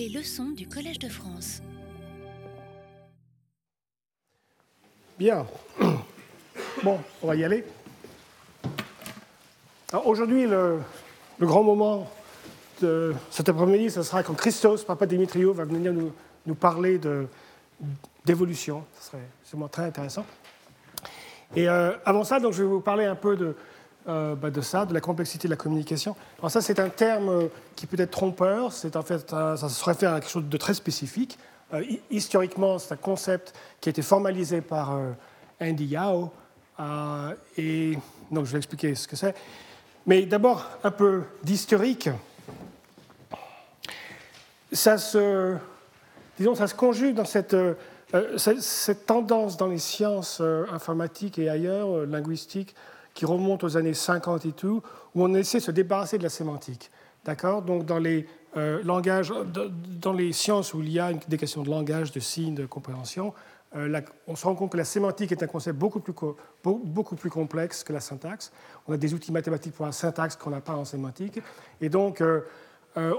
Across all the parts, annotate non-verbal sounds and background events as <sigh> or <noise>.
Les leçons du Collège de France. Bien. Bon, on va y aller. Aujourd'hui, le, grand moment de cet après-midi, ce sera quand Christos, Papa Dimitriou, va venir nous, parler d'évolution. Ce serait sûrement très intéressant. Et euh, avant ça, donc, je vais vous parler un peu de, euh, bah, de ça, de la complexité de la communication. Alors ça, c'est un terme euh, qui peut être trompeur. En fait, ça se réfère à quelque chose de très spécifique. Euh, historiquement, c'est un concept qui a été formalisé par Andy Yao. et donc, je vais expliquer ce que c'est. Mais d'abord, un peu d'historique. Ça se, disons, ça se conjugue dans cette cette tendance dans les sciences informatiques et ailleurs, linguistiques, qui remonte aux années 50 et tout, où on essaie de se débarrasser de la sémantique. D'accord? Donc, dans les, euh, langages, dans les sciences où il y a des questions de langage, de signes, de compréhension, euh, on se rend compte que la sémantique est un concept beaucoup plus, complexe que la syntaxe. On a des outils mathématiques pour la syntaxe qu'on n'a pas en sémantique. Et donc, euh,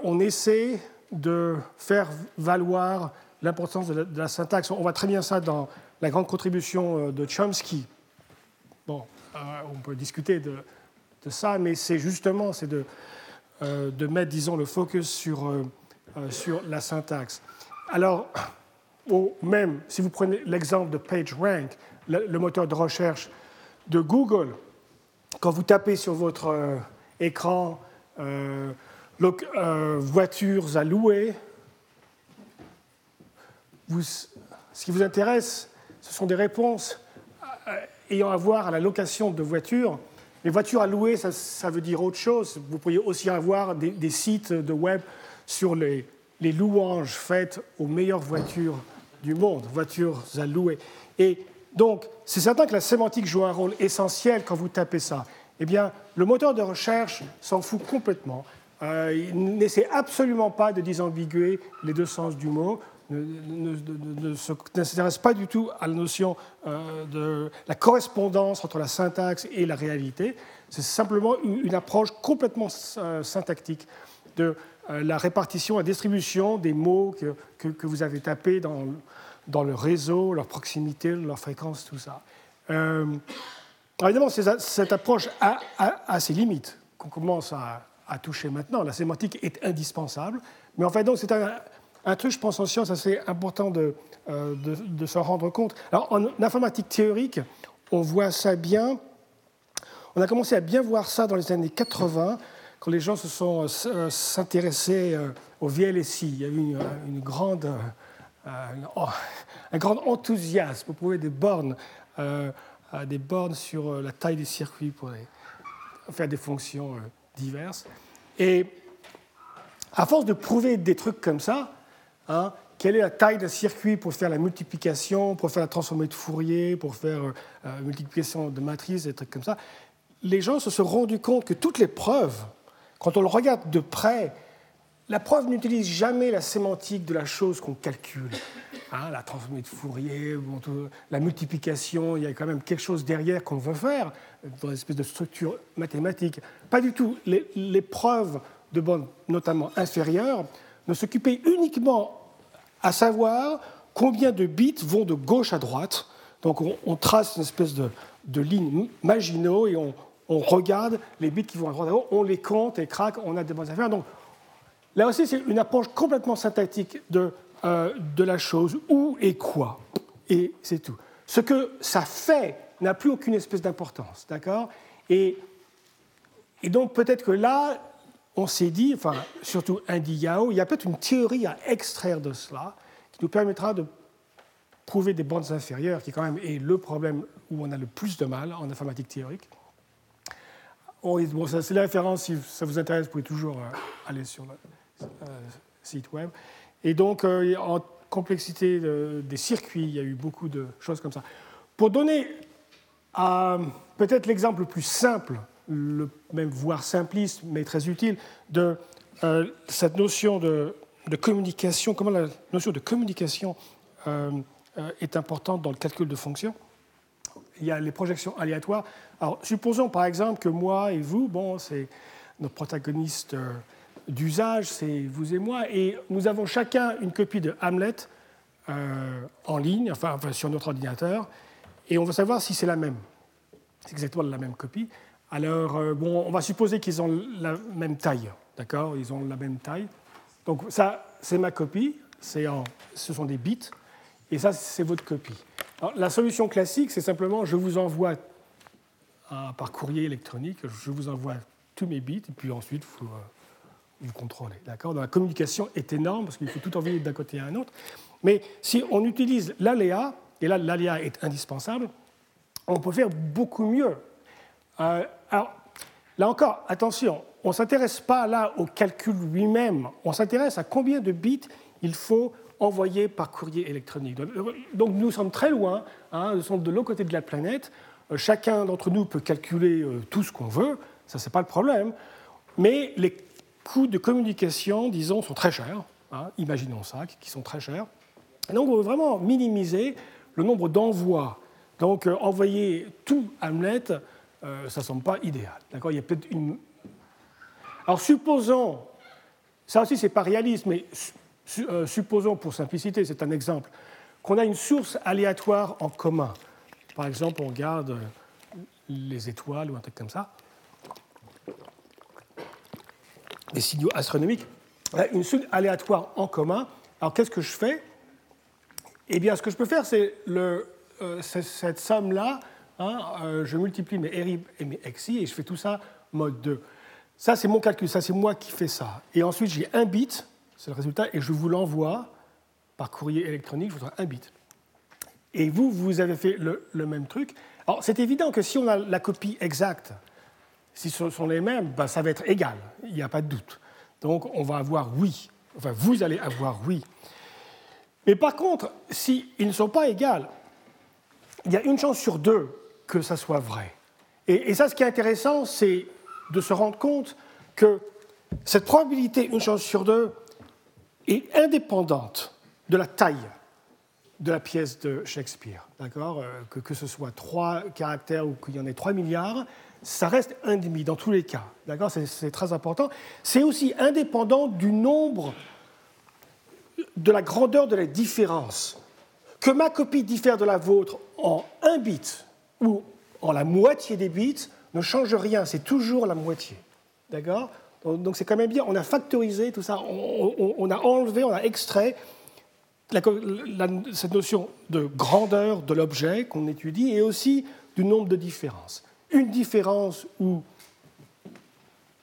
on essaie de faire valoir l'importance de, la syntaxe. On voit très bien ça dans la grande contribution de Chomsky. Euh, on peut discuter de, ça, mais c'est justement c'est de, euh, mettre, disons, le focus sur, euh, la syntaxe. Alors, même, si vous prenez l'exemple de PageRank, le, moteur de recherche de Google, quand vous tapez sur votre écran voitures à louer, ce qui vous intéresse, ce sont des réponses ayant à voir à la location de voitures. Les voitures à louer, ça, veut dire autre chose. Vous pourriez aussi avoir des, sites de web sur les, louanges faites aux meilleures voitures du monde, voitures à louer. Et donc, c'est certain que la sémantique joue un rôle essentiel quand vous tapez ça. Eh bien, le moteur de recherche s'en fout complètement. Euh, il n'essaie absolument pas de disambiguer les deux sens du mot ne, s'intéresse pas du tout à la notion euh, de la correspondance entre la syntaxe et la réalité. C'est simplement une, approche complètement euh, syntactique de euh, la répartition, la distribution des mots que, que, vous avez tapés dans, dans, le réseau, leur proximité, leur fréquence, tout ça. évidemment, cette approche a, a, ses limites qu'on commence à, à toucher maintenant. La sémantique est indispensable, mais en fait, donc, c'est un, un truc, je pense, en science, assez important de, euh, s'en rendre compte. Alors, en informatique théorique, on voit ça bien. On a commencé à bien voir ça dans les années 80, quand les gens se sont euh, s'intéressés euh, au VLSI. Il y a eu une, grande, oh, un grand enthousiasme pour prouver des bornes, des bornes sur la taille des circuits pour faire des fonctions diverses. Et à force de prouver des trucs comme ça, Hein, quelle est la taille d'un circuit pour faire la multiplication, pour faire la transformée de Fourier, pour faire la euh, euh, multiplication de matrices, des trucs comme ça? Les gens se sont rendus compte que toutes les preuves, quand on le regarde de près, la preuve n'utilise jamais la sémantique de la chose qu'on calcule. Hein, la transformée de Fourier, la multiplication, il y a quand même quelque chose derrière qu'on veut faire, dans une espèce de structure mathématique. Pas du tout. Les, les preuves de bonnes, notamment inférieures, ne s'occuper uniquement à savoir combien de bits vont de gauche à droite. Donc on, trace une espèce de, de ligne Maginot et on, regarde les bits qui vont à droite à gauche, on les compte et craque, on a des bonnes affaires. Donc là aussi, c'est une approche complètement synthétique de, euh, de la chose, où et quoi. Et c'est tout. Ce que ça fait n'a plus aucune espèce d'importance, d'accord? Et, et donc peut-être que là, on s'est dit, enfin, surtout Andy Yao, il y a peut-être une théorie à extraire de cela qui nous permettra de prouver des bandes inférieures, qui quand même est le problème où on a le plus de mal en informatique théorique. Oh, bon, c'est la référence, si ça vous intéresse, vous pouvez toujours euh, aller sur le euh, site web. Et donc, euh, en complexité des circuits, il y a eu beaucoup de choses comme ça. Pour donner peut-être l'exemple le plus simple le même voire simpliste, mais très utile, de euh, cette notion de, communication, comment la notion de communication euh, euh, est importante dans le calcul de fonctions. Il y a les projections aléatoires. Alors, supposons par exemple que moi et vous, bon, c'est notre protagoniste d'usage, c'est vous et moi, et nous avons chacun une copie de Hamlet en ligne, enfin, sur notre ordinateur, et on veut savoir si c'est la même. C'est exactement la même copie. Alors, euh, bon, on va supposer qu'ils ont la même taille, d'accord? Ils ont la même taille. Donc ça, c'est ma copie, en, ce sont des bits, et ça, c'est votre copie. la solution classique, c'est simplement, je vous envoie par courrier électronique, je vous envoie tous mes bits, et puis ensuite, vous, euh, vous contrôlez. D'accord? La communication est énorme, parce qu'il faut tout envoyer d'un côté à un autre. Mais si on utilise l'aléa, et là, l'aléa est indispensable, on peut faire beaucoup mieux. Euh, alors, là encore, attention, on ne s'intéresse pas là au calcul lui-même, on s'intéresse à combien de bits il faut envoyer par courrier électronique. Donc nous sommes très loin, hein, nous sommes de l'autre côté de la planète, euh, chacun d'entre nous peut calculer euh, tout ce qu'on veut, ça c'est pas le problème, mais les coûts de communication, disons, sont très chers, hein, imaginons ça, qui sont très chers. donc on veut vraiment minimiser le nombre d'envois. Donc euh, envoyer tout Hamlet, ça ne semble pas idéal. D'accord? Il y a peut-être une alors supposons, ça aussi c'est pas réaliste, mais euh, supposons pour simplicité, c'est un exemple, qu'on a une source aléatoire en commun. Par exemple, on regarde les étoiles ou un truc comme ça, des signaux astronomiques, une source aléatoire en commun. Alors qu'est-ce que je fais? Eh bien, ce que je peux faire, c'est euh, cette somme-là, euh, je multiplie mes RI et mes XI et je fais tout ça mode 2. Ça, c'est mon calcul, ça, c'est moi qui fais ça. Et ensuite, j'ai un bit, c'est le résultat, et je vous l'envoie par courrier électronique, je voudrais un bit. Et vous, vous avez fait le, même truc. Alors, c'est évident que si on a la copie exacte, si ce sont les mêmes, ben, ça va être égal, il n'y a pas de doute. Donc, on va avoir oui. Enfin, vous allez avoir oui. Mais par contre, s'ils ne sont pas égales, il y a une chance sur deux que ça soit vrai. Et, ça, ce qui est intéressant, c'est de se rendre compte que cette probabilité, une chance sur deux, est indépendante de la taille de la pièce de Shakespeare. D'accord euh, que, que ce soit trois caractères ou qu'il y en ait trois milliards, ça reste un demi dans tous les cas. D'accord C'est très important. C'est aussi indépendant du nombre, de la grandeur de la différence. Que ma copie diffère de la vôtre en un bit ou en la moitié des bits, ne change rien, c'est toujours la moitié. D'accord? Donc c'est quand même bien, on a factorisé tout ça, on, a enlevé, on a extrait cette notion de grandeur de l'objet qu'on étudie et aussi du nombre de différences. Une différence où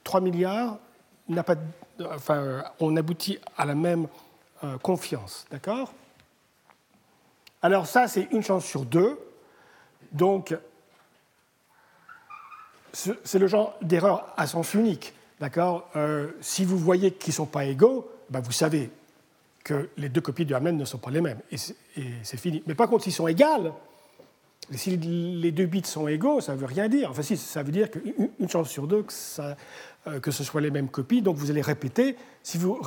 3 milliards, n'a pas, enfin, on aboutit à la même euh, confiance. D'accord? Alors ça, c'est une chance sur deux. Donc c'est le genre d'erreur à sens unique. D'accord? Euh, Si vous voyez qu'ils ne sont pas égaux, ben vous savez que les deux copies du Hamlet ne sont pas les mêmes. Et c'est fini. Mais par contre, s'ils sont égales, si les deux bits sont égaux, ça ne veut rien dire. Enfin, si, ça veut dire qu'une chance sur deux que, euh, que ce soit les mêmes copies. Donc vous allez répéter. Si vous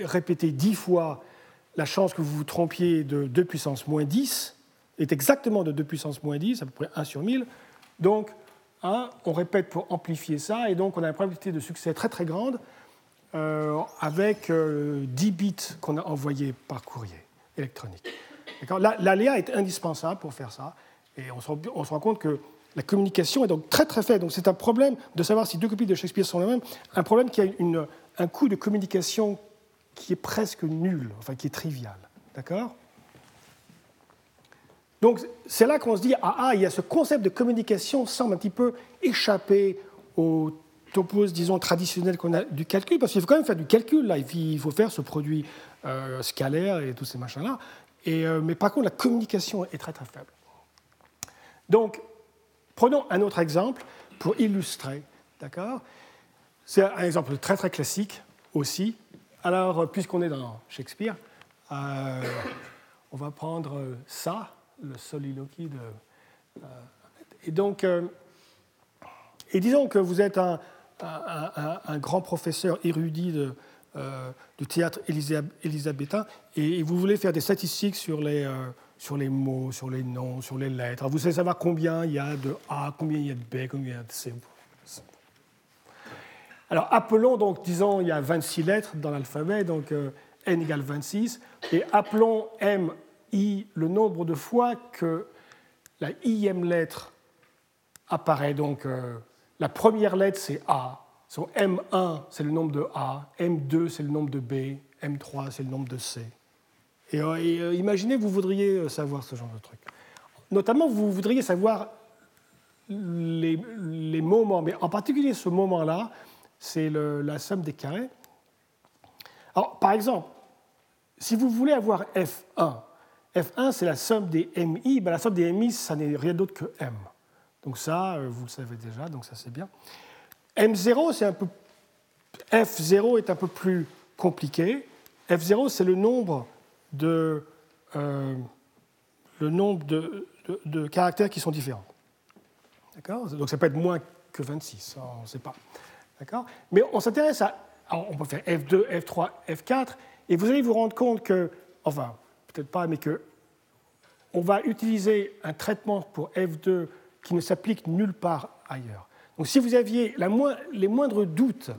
répétez dix fois, la chance que vous vous trompiez de 2 puissance moins 10 est exactement de 2 puissance moins 10, à peu près 1 sur 1000. Donc on répète pour amplifier ça, et donc on a une probabilité de succès très très grande euh, avec 10 euh, bits qu'on a envoyés par courrier électronique. L'aléa est indispensable pour faire ça, et on se, rend, compte que la communication est donc très très faible. Donc c'est un problème de savoir si deux copies de Shakespeare sont les mêmes, un problème qui a un coût de communication qui est presque nul, enfin qui est trivial. D'accord? Donc c'est là qu'on se dit, ah, ah, il y a ce concept de communication semble un petit peu échapper au topos, disons, traditionnel qu'on a du calcul, parce qu'il faut quand même faire du calcul, là, il faut faire ce produit euh, scalaire et tous ces machins-là. Euh, mais par contre, la communication est très très faible. Donc, prenons un autre exemple pour illustrer, d'accord? C'est un exemple très très classique aussi. Alors, puisqu'on est dans Shakespeare, euh, on va prendre ça le soliloquie de. Euh, et donc, euh, et disons que vous êtes un, un, grand professeur érudit de, euh, du théâtre élisabétain et, vous voulez faire des statistiques sur les, sur les mots, sur les noms, sur les lettres. Vous savez savoir combien il y a de A, combien il y a de B, combien il y a de C? Alors appelons donc, disons, il y a 26 lettres dans l'alphabet, donc euh, n égale 26, et appelons m, le nombre de fois que la ième lettre apparaît. Donc euh, la première lettre c'est A, son M1 c'est le nombre de A, M2 c'est le nombre de B, M3 c'est le nombre de C. Et, euh, imaginez, vous voudriez savoir ce genre de truc. Notamment, vous voudriez savoir les, les moments, mais en particulier ce moment-là, c'est la somme des carrés. Alors, par exemple, si vous voulez avoir F1, F1 c'est la somme des MI, ben, la somme des MI, ça n'est rien d'autre que M. Donc ça, euh, vous le savez déjà, donc ça c'est bien. M0, c'est un peu. F0 est un peu plus compliqué. F0, c'est le nombre de, euh, de, caractères qui sont différents. D'accord? Donc ça peut être moins que 26, on ne sait pas. D'accord? Mais on s'intéresse à. on peut faire F2, F3, F4, et vous allez vous rendre compte que. Enfin, peut-être pas, mais que. On va utiliser un traitement pour F2 qui ne s'applique nulle part ailleurs. Donc si vous aviez la les moindres doutes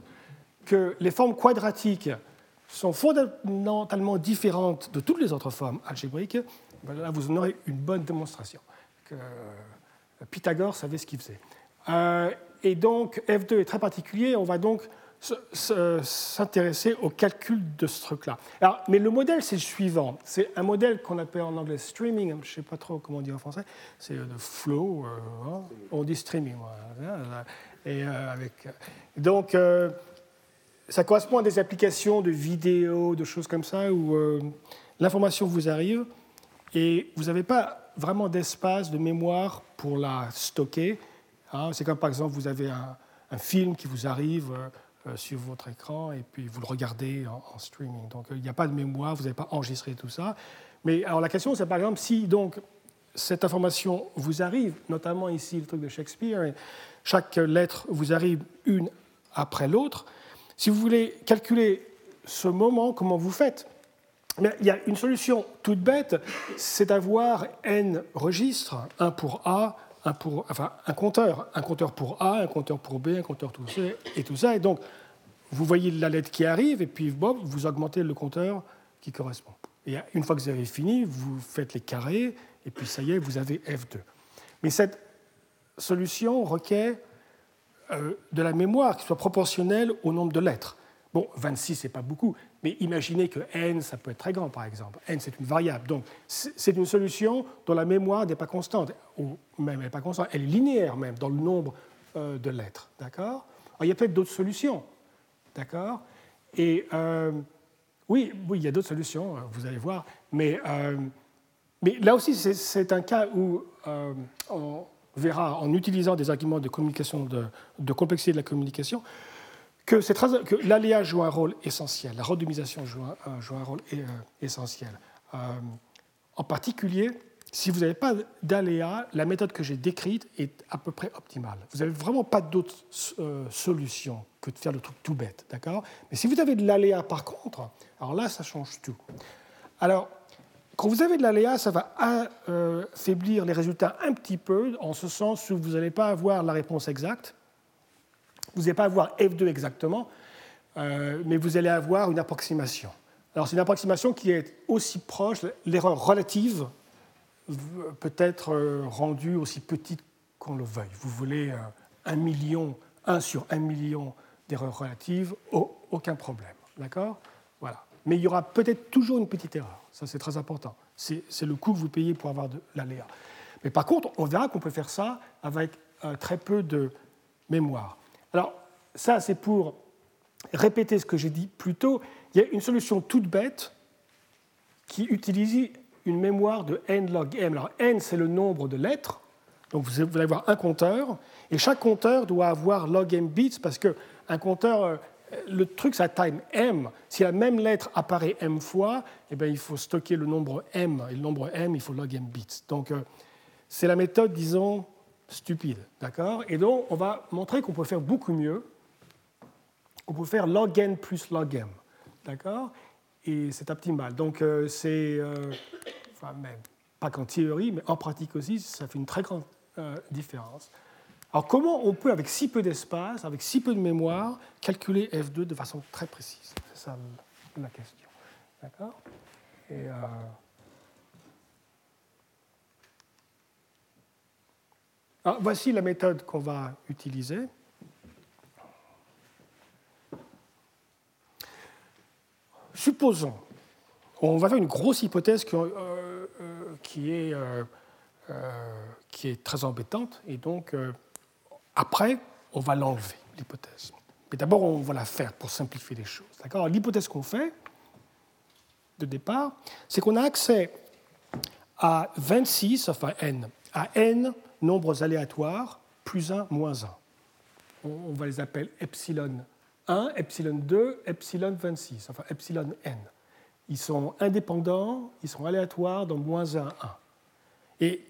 que les formes quadratiques sont fondamentalement différentes de toutes les autres formes algébriques, ben là vous en aurez une bonne démonstration. Que Pythagore savait ce qu'il faisait. Euh, et donc F2 est très particulier, on va donc s'intéresser au calcul de ce truc-là. Mais le modèle, c'est le suivant. C'est un modèle qu'on appelle en anglais streaming, je ne sais pas trop comment on dit en français, c'est le flow, euh, hein. on dit streaming. Et, euh, avec, donc, ça correspond à des applications de vidéos, de choses comme ça, où l'information vous arrive et vous n'avez pas vraiment d'espace, de mémoire pour la stocker Hein, c'est comme par exemple, vous avez un, film qui vous arrive euh, euh, sur votre écran et puis vous le regardez en, streaming. Donc il n'y a pas de mémoire, vous n'avez pas enregistré tout ça. Mais alors la question, c'est par exemple si donc cette information vous arrive, notamment ici le truc de Shakespeare, chaque lettre vous arrive une après l'autre. Si vous voulez calculer ce moment, comment vous faites? Il y a une solution toute bête, c'est d'avoir n registres, un pour A, un, pour, enfin, un compteur, un compteur pour A, un compteur pour B, un compteur pour C, et tout ça. Et donc, vous voyez la lettre qui arrive, et puis vous augmentez le compteur qui correspond. Et une fois que vous avez fini, vous faites les carrés, et puis ça y est, vous avez F2. Mais cette solution requiert euh, de la mémoire qui soit proportionnelle au nombre de lettres. Bon, 26, c'est pas beaucoup, mais imaginez que n, ça peut être très grand, par exemple. n, c'est une variable. Donc, c'est une solution dont la mémoire n'est pas constante, ou même elle n'est pas constante, elle est linéaire même dans le nombre euh, de lettres. D'accord? Il y a peut-être d'autres solutions. D'accord? Et euh, oui, oui, il y a d'autres solutions, euh, vous allez voir. Mais, mais là aussi, c'est un cas où on verra, en utilisant des arguments de communication, de, de complexité de la communication, que, l'aléa joue un rôle essentiel, la randomisation joue un, un rôle euh, essentiel. Euh, en particulier, si vous n'avez pas d'aléa, la méthode que j'ai décrite est à peu près optimale. Vous n'avez vraiment pas d'autre euh, solution que de faire le truc tout bête, d'accord? Mais si vous avez de l'aléa par contre, alors là, ça change tout. Alors, quand vous avez de l'aléa, ça va affaiblir les résultats un petit peu, en ce sens où vous n'allez pas avoir la réponse exacte, vous n'allez pas avoir F2 exactement, euh, mais vous allez avoir une approximation. Alors c'est une approximation qui est aussi proche, l'erreur relative peut être euh, rendue aussi petite qu'on le veuille. Vous voulez euh, un million, 1 sur un million d'erreurs relatives, aucun problème. D'accord? Voilà. Mais il y aura peut-être toujours une petite erreur. Ça, c'est très important. C'est le coût que vous payez pour avoir de l'aléa. Mais par contre, on verra qu'on peut faire ça avec très peu de mémoire. Alors, ça, c'est pour répéter ce que j'ai dit plus tôt. Il y a une solution toute bête qui utilise une mémoire de n log m. Alors, n, c'est le nombre de lettres. Donc, vous allez avoir un compteur. Et chaque compteur doit avoir log m bits parce qu'un compteur, euh, le truc, ça time m. Si la même lettre apparaît m fois, eh bien, il faut stocker le nombre m. Et le nombre m, il faut log m bits. Donc, euh, c'est la méthode, disons, stupide. D'accord? Et donc, on va montrer qu'on peut faire beaucoup mieux. On peut faire log n plus log m. D'accord? Et c'est optimal. Donc, euh, c'est. Euh, enfin, pas qu'en théorie, mais en pratique aussi, ça fait une très grande euh, différence. Alors comment on peut, avec si peu d'espace, avec si peu de mémoire, calculer f2 de façon très précise? C'est ça la question. D'accord? Et, euh, voici la méthode qu'on va utiliser. Supposons, on va faire une grosse hypothèse qui, euh, euh, est, qui est très embêtante, et donc après, on va l'enlever, l'hypothèse. Mais d'abord, on va la faire pour simplifier les choses. L'hypothèse qu'on fait, de départ, c'est qu'on a accès à 26, enfin n, à n nombres aléatoires, plus 1, moins 1. On, va les appeler epsilon 1, epsilon 2, epsilon 26, enfin epsilon n. Ils sont indépendants, ils sont aléatoires dans moins 1, 1. Et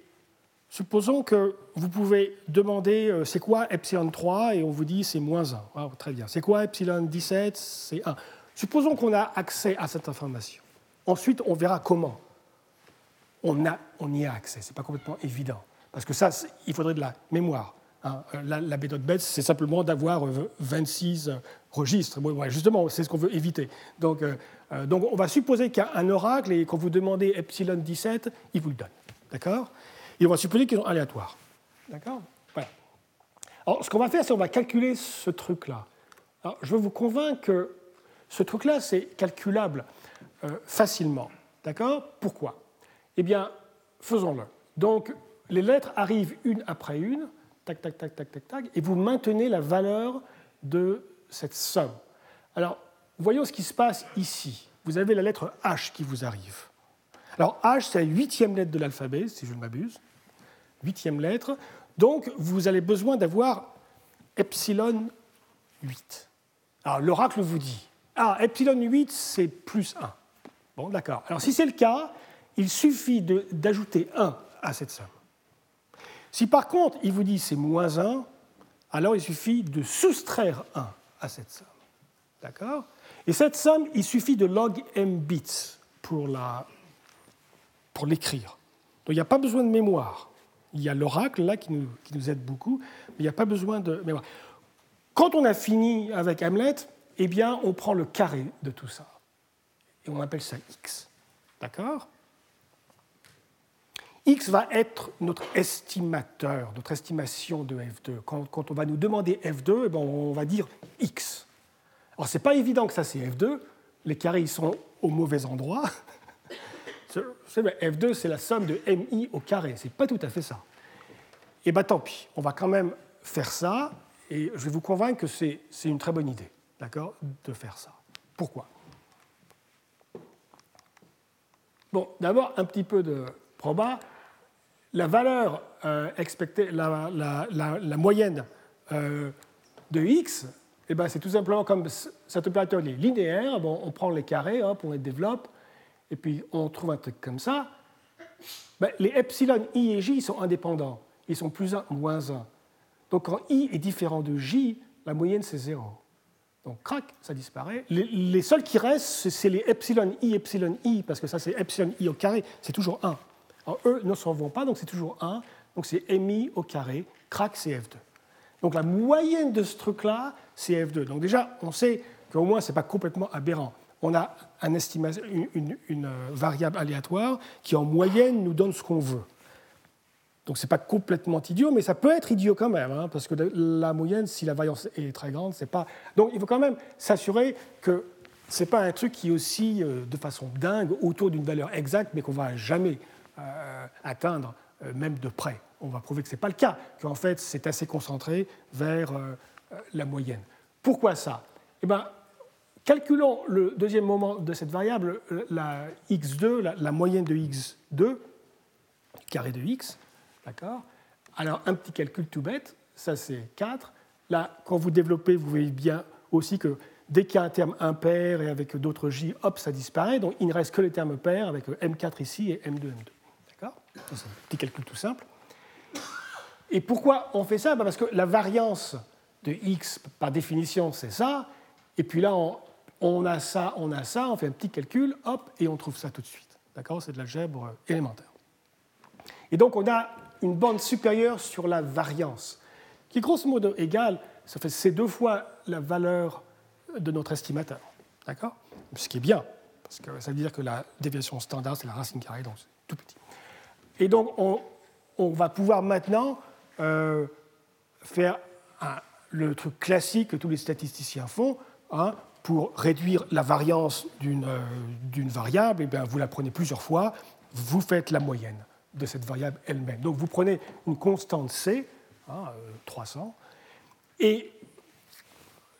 Supposons que vous pouvez demander euh, c'est quoi epsilon 3 et on vous dit c'est moins 1. Ah, très bien. C'est quoi epsilon 17 C'est 1. Supposons qu'on a accès à cette information. Ensuite, on verra comment. On, a, on y a accès. Ce n'est pas complètement évident. Parce que ça, il faudrait de la mémoire. Hein. Euh, la, la, méthode BETS, c'est simplement d'avoir 26 euh, registres. justement, c'est ce qu'on veut éviter. Donc, on va supposer qu'il y a un oracle et quand vous demandez epsilon 17, il vous le donne. D'accord? Et on va supposer qu'ils sont aléatoires. D'accord? Voilà. Alors, ce qu'on va faire, c'est qu'on va calculer ce truc-là. Alors, je veux vous convaincre que ce truc-là, c'est calculable euh, facilement. D'accord? Pourquoi? Eh bien, faisons-le. Donc, les lettres arrivent une après une, tac, tac, tac, tac, tac, tac, et vous maintenez la valeur de cette somme. Alors, voyons ce qui se passe ici. Vous avez la lettre H qui vous arrive. Alors, H, c'est la huitième lettre de l'alphabet, si je ne m'abuse huitième lettre. Donc, vous avez besoin d'avoir epsilon 8. Alors, l'oracle vous dit, ah, epsilon 8, c'est plus 1. Bon, d'accord. Alors, si c'est le cas, il suffit d'ajouter 1 à cette somme. Si par contre, il vous dit c'est moins 1, alors il suffit de soustraire 1 à cette somme. D'accord? Et cette somme, il suffit de log m bits pour l'écrire. Pour Donc il n'y a pas besoin de mémoire. Il y a l'oracle là qui nous, aide beaucoup, mais il n'y a pas besoin de mémoire. Quand on a fini avec Hamlet, eh bien, on prend le carré de tout ça. Et on appelle ça x. D'accord? X va être notre estimateur, notre estimation de F2. Quand, on va nous demander F2, eh bien, on va dire X. Alors, ce n'est pas évident que ça, c'est F2. Les carrés, ils sont au mauvais endroit. <laughs> F2, c'est la somme de MI au carré. C'est pas tout à fait ça. Et eh bien tant pis, on va quand même faire ça, et je vais vous convaincre que c'est une très bonne idée, d'accord, de faire ça. Pourquoi? Bon, d'abord, un petit peu de proba. La valeur euh, expectée, la, moyenne euh, de x, eh ben, c'est tout simplement comme cet opérateur est linéaire, on prend les carrés, hop, on les développe, et puis on trouve un truc comme ça, ben, les epsilon, i et j sont indépendants. Ils sont plus 1, moins 1. Donc quand i est différent de j, la moyenne c'est 0. Donc crac, ça disparaît. Les, seuls qui restent, c'est les epsilon i, epsilon i, parce que ça c'est epsilon i au carré, c'est toujours 1. Alors eux ne s'en vont pas, donc c'est toujours 1. Donc c'est mi au carré, crac c'est f2. Donc la moyenne de ce truc-là, c'est f2. Donc déjà, on sait qu'au moins, ce n'est pas complètement aberrant on a une, euh, variable aléatoire qui, en moyenne, nous donne ce qu'on veut. Donc ce n'est pas complètement idiot, mais ça peut être idiot quand même, hein, parce que la moyenne, si la variance est très grande, c'est pas. Donc il faut quand même s'assurer que ce n'est pas un truc qui est aussi euh, de façon dingue autour d'une valeur exacte, mais qu'on ne va jamais atteindre, même de près. On va prouver que ce n'est pas le cas, qu'en fait c'est assez concentré vers la moyenne. Pourquoi ça? Eh ben, Calculons le deuxième moment de cette variable, la x2, la, moyenne de x2, carré de x. D'accord? Alors, un petit calcul tout bête, ça c'est 4. Là, quand vous développez, vous voyez bien aussi que dès qu'il y a un terme impair et avec d'autres j, hop, ça disparaît. Donc, il ne reste que les termes pairs avec m4 ici et m2, m2. D'accord C'est un petit calcul tout simple. Et pourquoi on fait ça? Ben, Parce que la variance de x, par définition, c'est ça. Et puis là, on, a ça, on a ça, on fait un petit calcul, hop, et on trouve ça tout de suite. D'accord? C'est de l'algèbre élémentaire. Et donc on a une bande supérieure sur la variance. qui est grosso modo égal, ça fait c'est deux fois la valeur de notre estimateur. D'accord? Ce qui est bien, parce que ça veut dire que la déviation standard, c'est la racine carrée, donc c'est tout petit. Et donc, on, va pouvoir maintenant euh, faire le truc classique que tous les statisticiens font, hein, pour réduire la variance d'une euh, variable, et eh bien, vous la prenez plusieurs fois, vous faites la moyenne de cette variable elle-même. Donc vous prenez une constante C, 300, hein, euh, et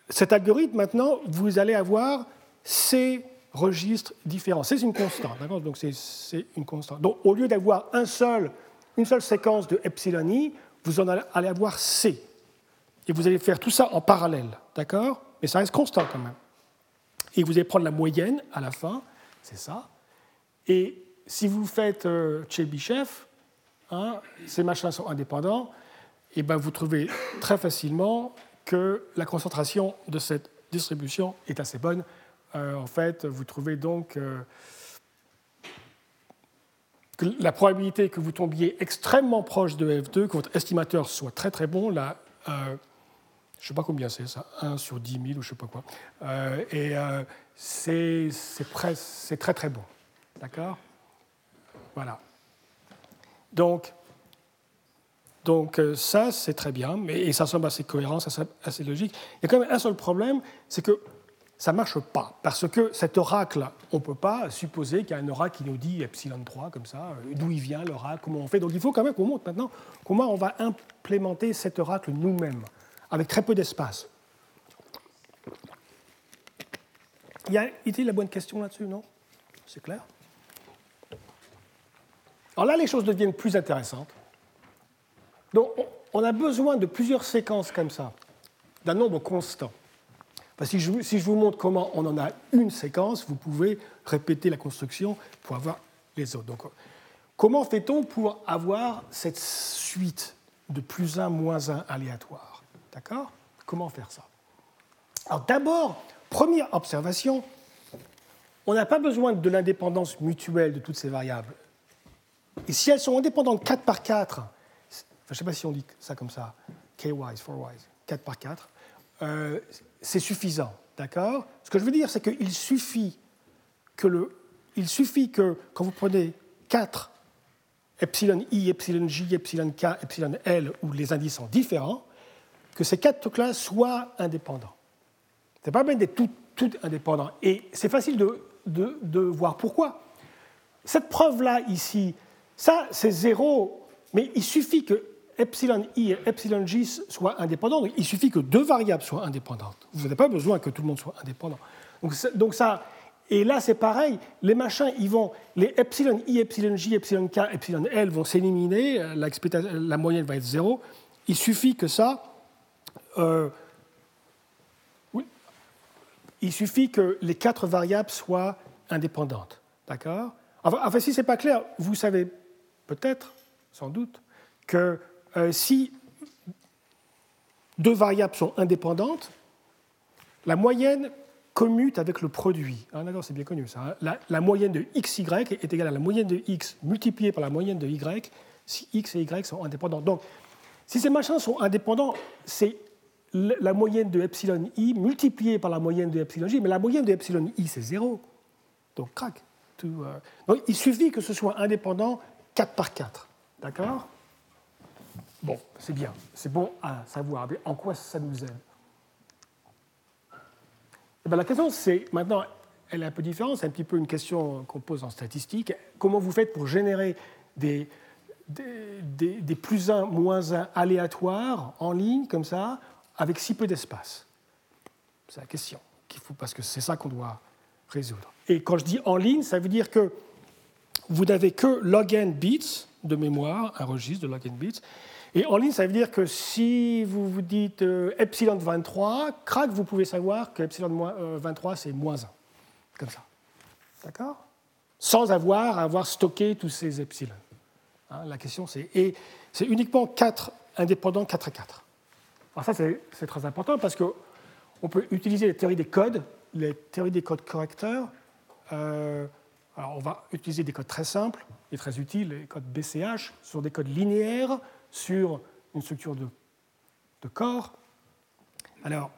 cet algorithme, maintenant, vous allez avoir C registres différents. C'est une constante, Donc c'est une constante. Donc au lieu d'avoir une seule séquence de epsilon i, vous en allez avoir C. Et vous allez faire tout ça en parallèle, d'accord Mais ça reste constant quand même. Et vous allez prendre la moyenne à la fin, c'est ça. Et si vous faites euh, Chebyshev, hein, ces machins sont indépendants, et ben vous trouvez très facilement que la concentration de cette distribution est assez bonne. Euh, en fait, vous trouvez donc euh, que la probabilité que vous tombiez extrêmement proche de F2, que votre estimateur soit très très bon, là, je ne sais pas combien c'est ça, 1 sur 10 000 ou je ne sais pas quoi, et c'est très très bon. D'accord? Voilà. Donc, donc euh, ça, c'est très bien, et ça semble assez cohérent, ça semble assez logique. Il y a quand même un seul problème, c'est que ça ne marche pas, parce que cet oracle, on ne peut pas supposer qu'il y a un oracle qui nous dit epsilon 3, comme ça, euh, d'où il vient l'oracle, comment on fait. Donc il faut quand même qu'on montre maintenant comment on va implémenter cet oracle nous-mêmes, avec très peu d'espace. Il y a été la bonne question là-dessus, non? C'est clair? Alors là, les choses deviennent plus intéressantes. Donc, on a besoin de plusieurs séquences comme ça, d'un nombre constant. Si, je, vous montre comment on en a une séquence, vous pouvez répéter la construction pour avoir les autres. Donc, comment fait-on pour avoir cette suite de plus 1, moins 1 aléatoire? D'accord? Comment faire ça? Alors d'abord, première observation, on n'a pas besoin de l'indépendance mutuelle de toutes ces variables. Et si elles sont indépendantes 4 par 4, je ne sais pas si on dit ça comme ça, k-wise, 4-wise, 4 par 4, euh, c'est suffisant. D'accord? Ce que je veux dire, c'est qu'il suffit que le, il suffit que quand vous prenez 4 epsilon i, epsilon j, epsilon k, epsilon l, où les indices sont différents, que ces quatre trucs-là soient indépendants. Ce n'est pas bien d'être tout, tout indépendant. Et c'est facile de, de, voir pourquoi. Cette preuve-là, ici, ça, c'est zéro, mais il suffit que epsilon i et epsilon j soient indépendants. il suffit que deux variables soient indépendantes. Vous n'avez pas besoin que tout le monde soit indépendant. Donc, ça, et là, c'est pareil. Les machins, ils vont, les epsilon i, epsilon j, epsilon k, epsilon l vont s'éliminer. La, moyenne va être zéro. Il suffit que ça. Euh, il suffit que les quatre variables soient indépendantes. D'accord? Enfin, si ce n'est pas clair, vous savez peut-être, sans doute, que euh, si deux variables sont indépendantes, la moyenne commute avec le produit. Ah, d'accord, c'est bien connu ça. Hein. La, moyenne de xy est égale à la moyenne de x multipliée par la moyenne de y si x et y sont indépendants. Donc, si ces machins sont indépendants, c'est la moyenne de epsilon i multipliée par la moyenne de epsilon j, mais la moyenne de epsilon i, c'est zéro. Donc, crac. Euh. Donc, il suffit que ce soit indépendant 4 par 4. D'accord? Bon, c'est bien. C'est bon à savoir. Mais en quoi ça nous aide eh bien, La question, c'est maintenant, elle est un peu différente. C'est un petit peu une question qu'on pose en statistique. Comment vous faites pour générer des, plus 1, moins 1 aléatoires en ligne, comme ça, avec si peu d'espace? C'est la question qu'il faut, parce que c'est ça qu'on doit résoudre. Et quand je dis en ligne, ça veut dire que vous n'avez que log n bits de mémoire, un registre de log n bits. Et en ligne, ça veut dire que si vous vous dites euh, epsilon 23, crac, vous pouvez savoir que epsilon 23, euh, c'est moins 1. Comme ça. D'accord? Sans avoir à avoir stocké tous ces epsilon. Hein, la question, c'est. Et c'est uniquement 4 indépendants 4 à 4. Alors, ça, c'est très important parce qu'on peut utiliser les théories des codes, les théories des codes correcteurs. Euh, alors, on va utiliser des codes très simples et très utiles. Les codes BCH sont des codes linéaires sur une structure de corps. Alors,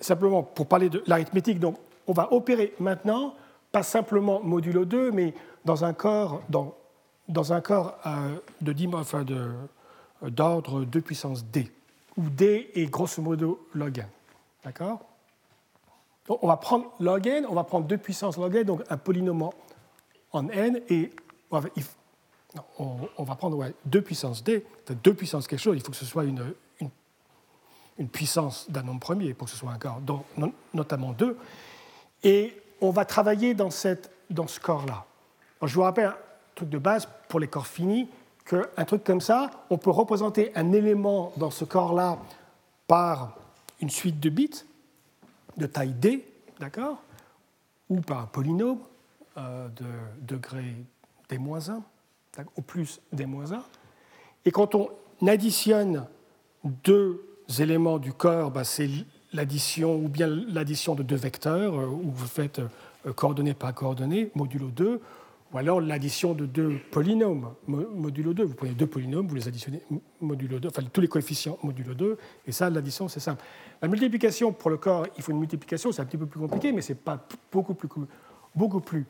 simplement pour parler de l'arithmétique, donc on va opérer maintenant, pas simplement modulo 2, mais dans un corps, euh, de, enfin de, d'ordre 2 puissance d, où d est grosso modo log n. D'accord? On va prendre log n, on va prendre 2 puissance log n, donc un polynôme en n, et on va, prendre 2 puissance d, 2 puissance quelque chose, il faut que ce soit une, une, puissance d'un nombre premier pour que ce soit un corps, donc, notamment 2, et on va travailler dans, cette, dans ce corps-là. Je vous rappelle un truc de base pour les corps finis, qu'un truc comme ça, on peut représenter un élément dans ce corps-là par une suite de bits de taille d, d'accord Ou par un polynôme euh, de degré d-1, au plus d-1. Et quand on additionne deux éléments du corps, bah, c'est l'addition ou bien l'addition de deux vecteurs, euh, où vous faites euh, coordonnées par coordonnées, modulo 2, ou alors l'addition de deux polynômes, modulo 2. Vous prenez deux polynômes, vous les additionnez modulo 2, enfin tous les coefficients modulo 2, et ça, l'addition, c'est simple. La multiplication, pour le corps, il faut une multiplication, c'est un petit peu plus compliqué, mais ce n'est pas beaucoup plus, beaucoup plus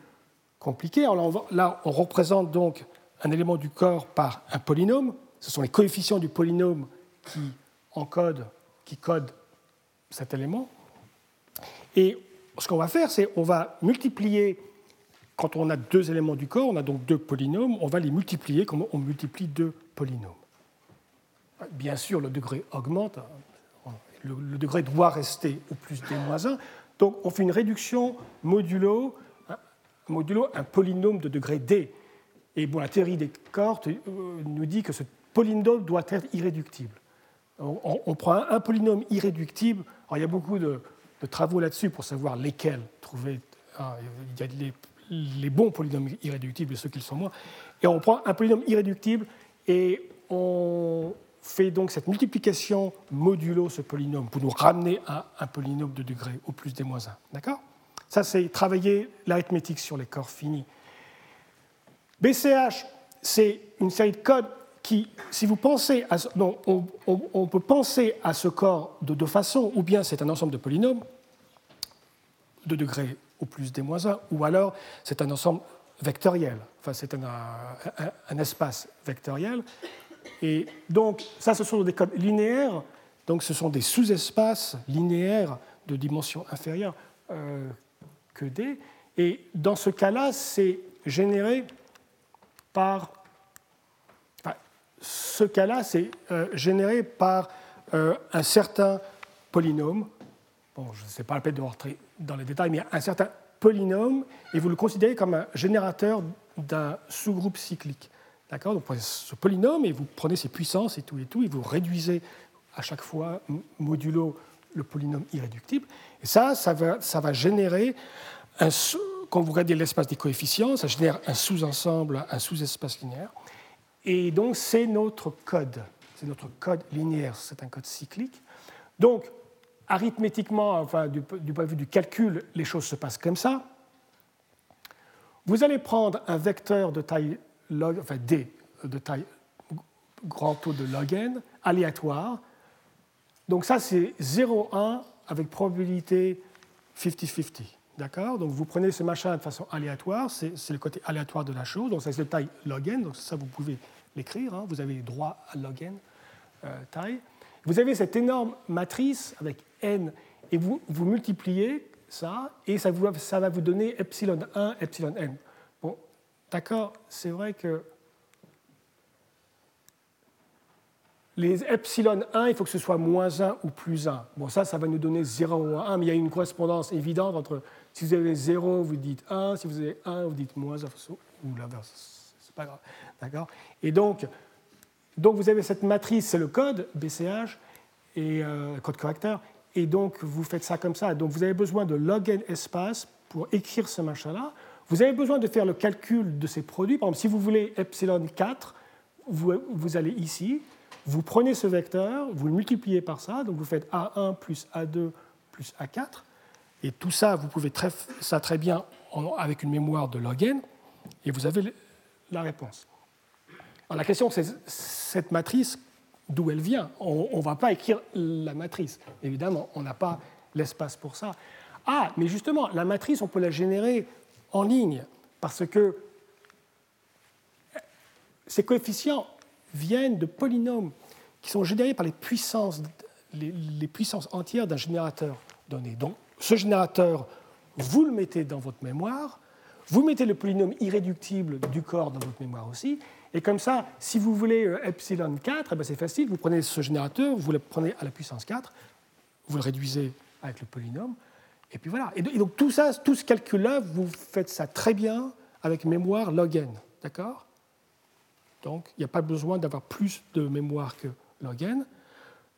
compliqué. Là, on représente donc un élément du corps par un polynôme. Ce sont les coefficients du polynôme qui encodent, qui cet élément. Et ce qu'on va faire, c'est on va multiplier, quand on a deux éléments du corps, on a donc deux polynômes, on va les multiplier comme on multiplie deux polynômes. Bien sûr, le degré augmente, le, degré doit rester au plus d moins 1, donc on fait une réduction modulo, modulo un polynôme de degré d. Et bon, la théorie des cordes euh, nous dit que ce polynôme doit être irréductible. On, prend un, polynôme irréductible. Alors, il y a beaucoup de, travaux là-dessus pour savoir lesquels trouver. Hein, il y a les, les, bons polynômes irréductibles et ceux qui le sont moins. Et on prend un polynôme irréductible et on fait donc cette multiplication modulo ce polynôme pour nous ramener à un polynôme de degré au plus des moins 1. D'accord? Ça, c'est travailler l'arithmétique sur les corps finis. BCH, c'est une série de codes qui, si vous pensez à, on, peut penser à ce corps de deux façons, ou bien c'est un ensemble de polynômes de degré au plus des moins 1, ou alors c'est un ensemble vectoriel, enfin c'est un, espace vectoriel. Et donc ça, ce sont des codes linéaires, donc ce sont des sous-espaces linéaires de dimension inférieure euh, que D. Et dans ce cas-là, c'est généré par. ce cas-là, c'est euh, généré par euh, un certain polynôme. Bon, je ne sais pas la peine de rentrer dans les détails, mais un certain polynôme, et vous le considérez comme un générateur d'un sous-groupe cyclique. D'accord? Donc, vous prenez ce polynôme et vous prenez ses puissances et tout et tout, et vous réduisez à chaque fois modulo le polynôme irréductible. Et ça, ça va, ça va générer un, quand vous regardez l'espace des coefficients, ça génère un sous-ensemble, un sous-espace linéaire. Et donc, c'est notre code. C'est notre code linéaire, c'est un code cyclique. Donc, arithmétiquement, enfin, du, point de vue du calcul, les choses se passent comme ça. Vous allez prendre un vecteur de taille log, enfin d, de taille grand taux de log n, aléatoire. Donc ça, c'est 0,1 avec probabilité 50-50. D'accord? Donc vous prenez ce machin de façon aléatoire, c'est le côté aléatoire de la chose, donc c'est de taille log n, donc ça vous pouvez l'écrire, hein. vous avez droit à log n euh, taille. Vous avez cette énorme matrice avec n, et vous, vous multipliez ça, et ça, vous, ça va vous donner epsilon 1, epsilon n. Bon, d'accord, c'est vrai que Les epsilon 1, il faut que ce soit moins 1 ou plus 1. Bon, ça, ça va nous donner 0 ou 1, mais il y a une correspondance évidente entre si vous avez 0, vous dites 1, si vous avez 1, vous dites moins 1, ou l'inverse, c'est pas grave. D'accord? Et donc, donc, vous avez cette matrice, c'est le code BCH, et euh, code correcteur, et donc vous faites ça comme ça. Donc vous avez besoin de log n espace pour écrire ce machin-là. Vous avez besoin de faire le calcul de ces produits. Par exemple, si vous voulez epsilon 4, vous, vous allez ici, vous prenez ce vecteur, vous le multipliez par ça, donc vous faites A1 plus A2 plus A4, et tout ça, vous pouvez très, ça très bien avec une mémoire de log et vous avez la réponse. Alors la question, c'est cette matrice, d'où elle vient? On ne va pas écrire la matrice. Évidemment, on n'a pas l'espace pour ça. Ah, mais justement, la matrice, on peut la générer en ligne, parce que ces coefficients viennent de polynômes qui sont générés par les puissances, les, puissances entières d'un générateur donné. Donc, ce générateur, vous le mettez dans votre mémoire, vous mettez le polynôme irréductible du corps dans votre mémoire aussi, et comme ça, si vous voulez euh, epsilon 4, eh ben, c'est facile, vous prenez ce générateur, vous le prenez à la puissance 4, vous le réduisez avec le polynôme, et puis voilà. Et donc tout ça, tout ce calcul-là, vous faites ça très bien avec mémoire log n, d'accord? Donc il n'y a pas besoin d'avoir plus de mémoire que log n,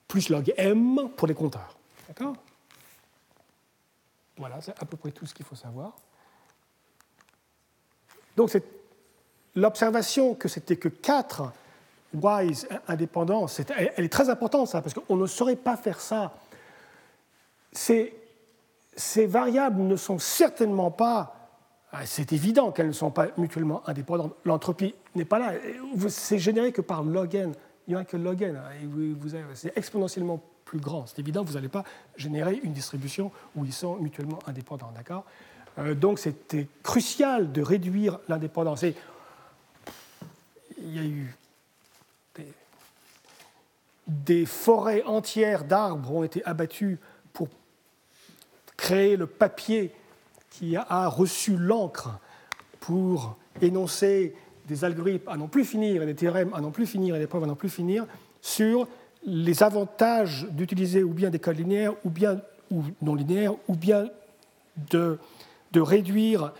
plus log m pour les compteurs, d'accord? Voilà, c'est à peu près tout ce qu'il faut savoir. Donc l'observation que c'était que 4 wise indépendants, elle est très importante, ça, parce qu'on ne saurait pas faire ça. Ces, ces variables ne sont certainement pas, ah, c'est évident qu'elles ne sont pas mutuellement indépendantes. L'entropie n'est pas là. C'est généré que par log n. Il n'y a que log n. Hein, c'est exponentiellement plus grand. C'est évident, vous n'allez pas générer une distribution où ils sont mutuellement indépendants. D'accord euh, donc c'était crucial de réduire l'indépendance il y a eu des, forêts entières d'arbres ont été abattues pour créer le papier qui a reçu l'encre pour énoncer des algorithmes à non plus finir et des théorèmes à non plus finir et des preuves à non plus finir sur les avantages d'utiliser ou bien des codes linéaires ou bien non linéaires ou bien de, réduire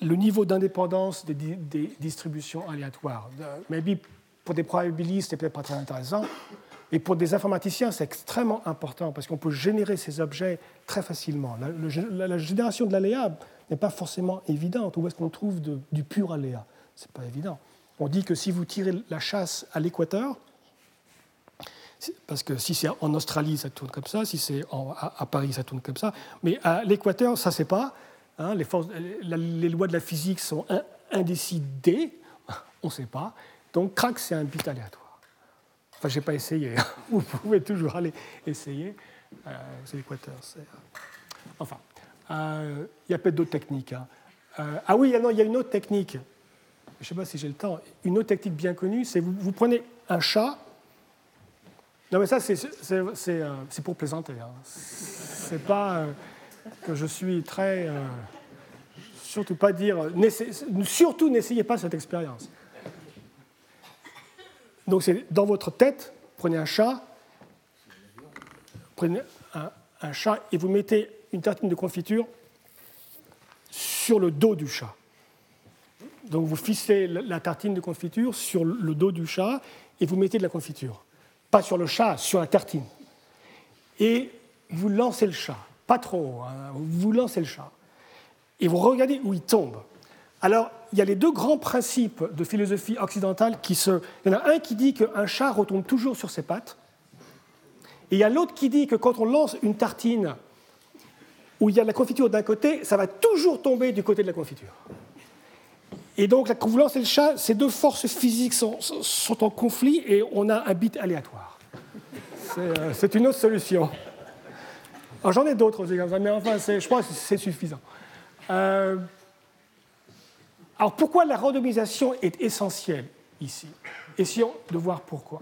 le niveau d'indépendance des, distributions aléatoires. Maybe pour des probabilistes, c'est peut-être pas très intéressant, et pour des informaticiens, c'est extrêmement important parce qu'on peut générer ces objets très facilement. La, génération de l'aléa n'est pas forcément évidente. Où est-ce qu'on trouve du pur aléa? C'est pas évident. On dit que si vous tirez la chasse à l'équateur, parce que si c'est en Australie, ça tourne comme ça, si c'est à, Paris, ça tourne comme ça, mais à l'équateur, ça c'est pas. Hein, les, lois de la physique sont indécidées, <laughs> on ne sait pas. Donc, crack, c'est un bit aléatoire. Enfin, je n'ai pas essayé. <laughs> Vous pouvez toujours aller essayer. Euh, c'est l'équateur. Euh, enfin, euh, il y a peut-être d'autres techniques. Hein. ah oui, il y a une autre technique. Je ne sais pas si j'ai le temps. Une autre technique bien connue, c'est vous, vous prenez un chat. Non, mais ça, c'est pour plaisanter. C'est pas que je suis très. Euh, surtout pas dire. Surtout n'essayez pas cette expérience. Donc c'est dans votre tête, prenez un chat, prenez un, chat et vous mettez une tartine de confiture sur le dos du chat. Donc vous fixez la tartine de confiture sur le dos du chat et vous mettez de la confiture. Pas sur le chat, sur la tartine. Et vous lancez le chat pas trop, hein. vous lancez le chat, et vous regardez où il tombe. Alors, il y a les deux grands principes de philosophie occidentale qui se... Il y en a un qui dit qu'un chat retombe toujours sur ses pattes, et il y a l'autre qui dit que quand on lance une tartine où il y a de la confiture d'un côté, ça va toujours tomber du côté de la confiture. Et donc, quand vous lancez le chat, ces deux forces physiques sont, sont en conflit et on a un bit aléatoire. C'est euh, une autre solution. J'en ai d'autres mais enfin, je crois que c'est suffisant. Euh, alors pourquoi la randomisation est essentielle ici? Essayons de voir pourquoi.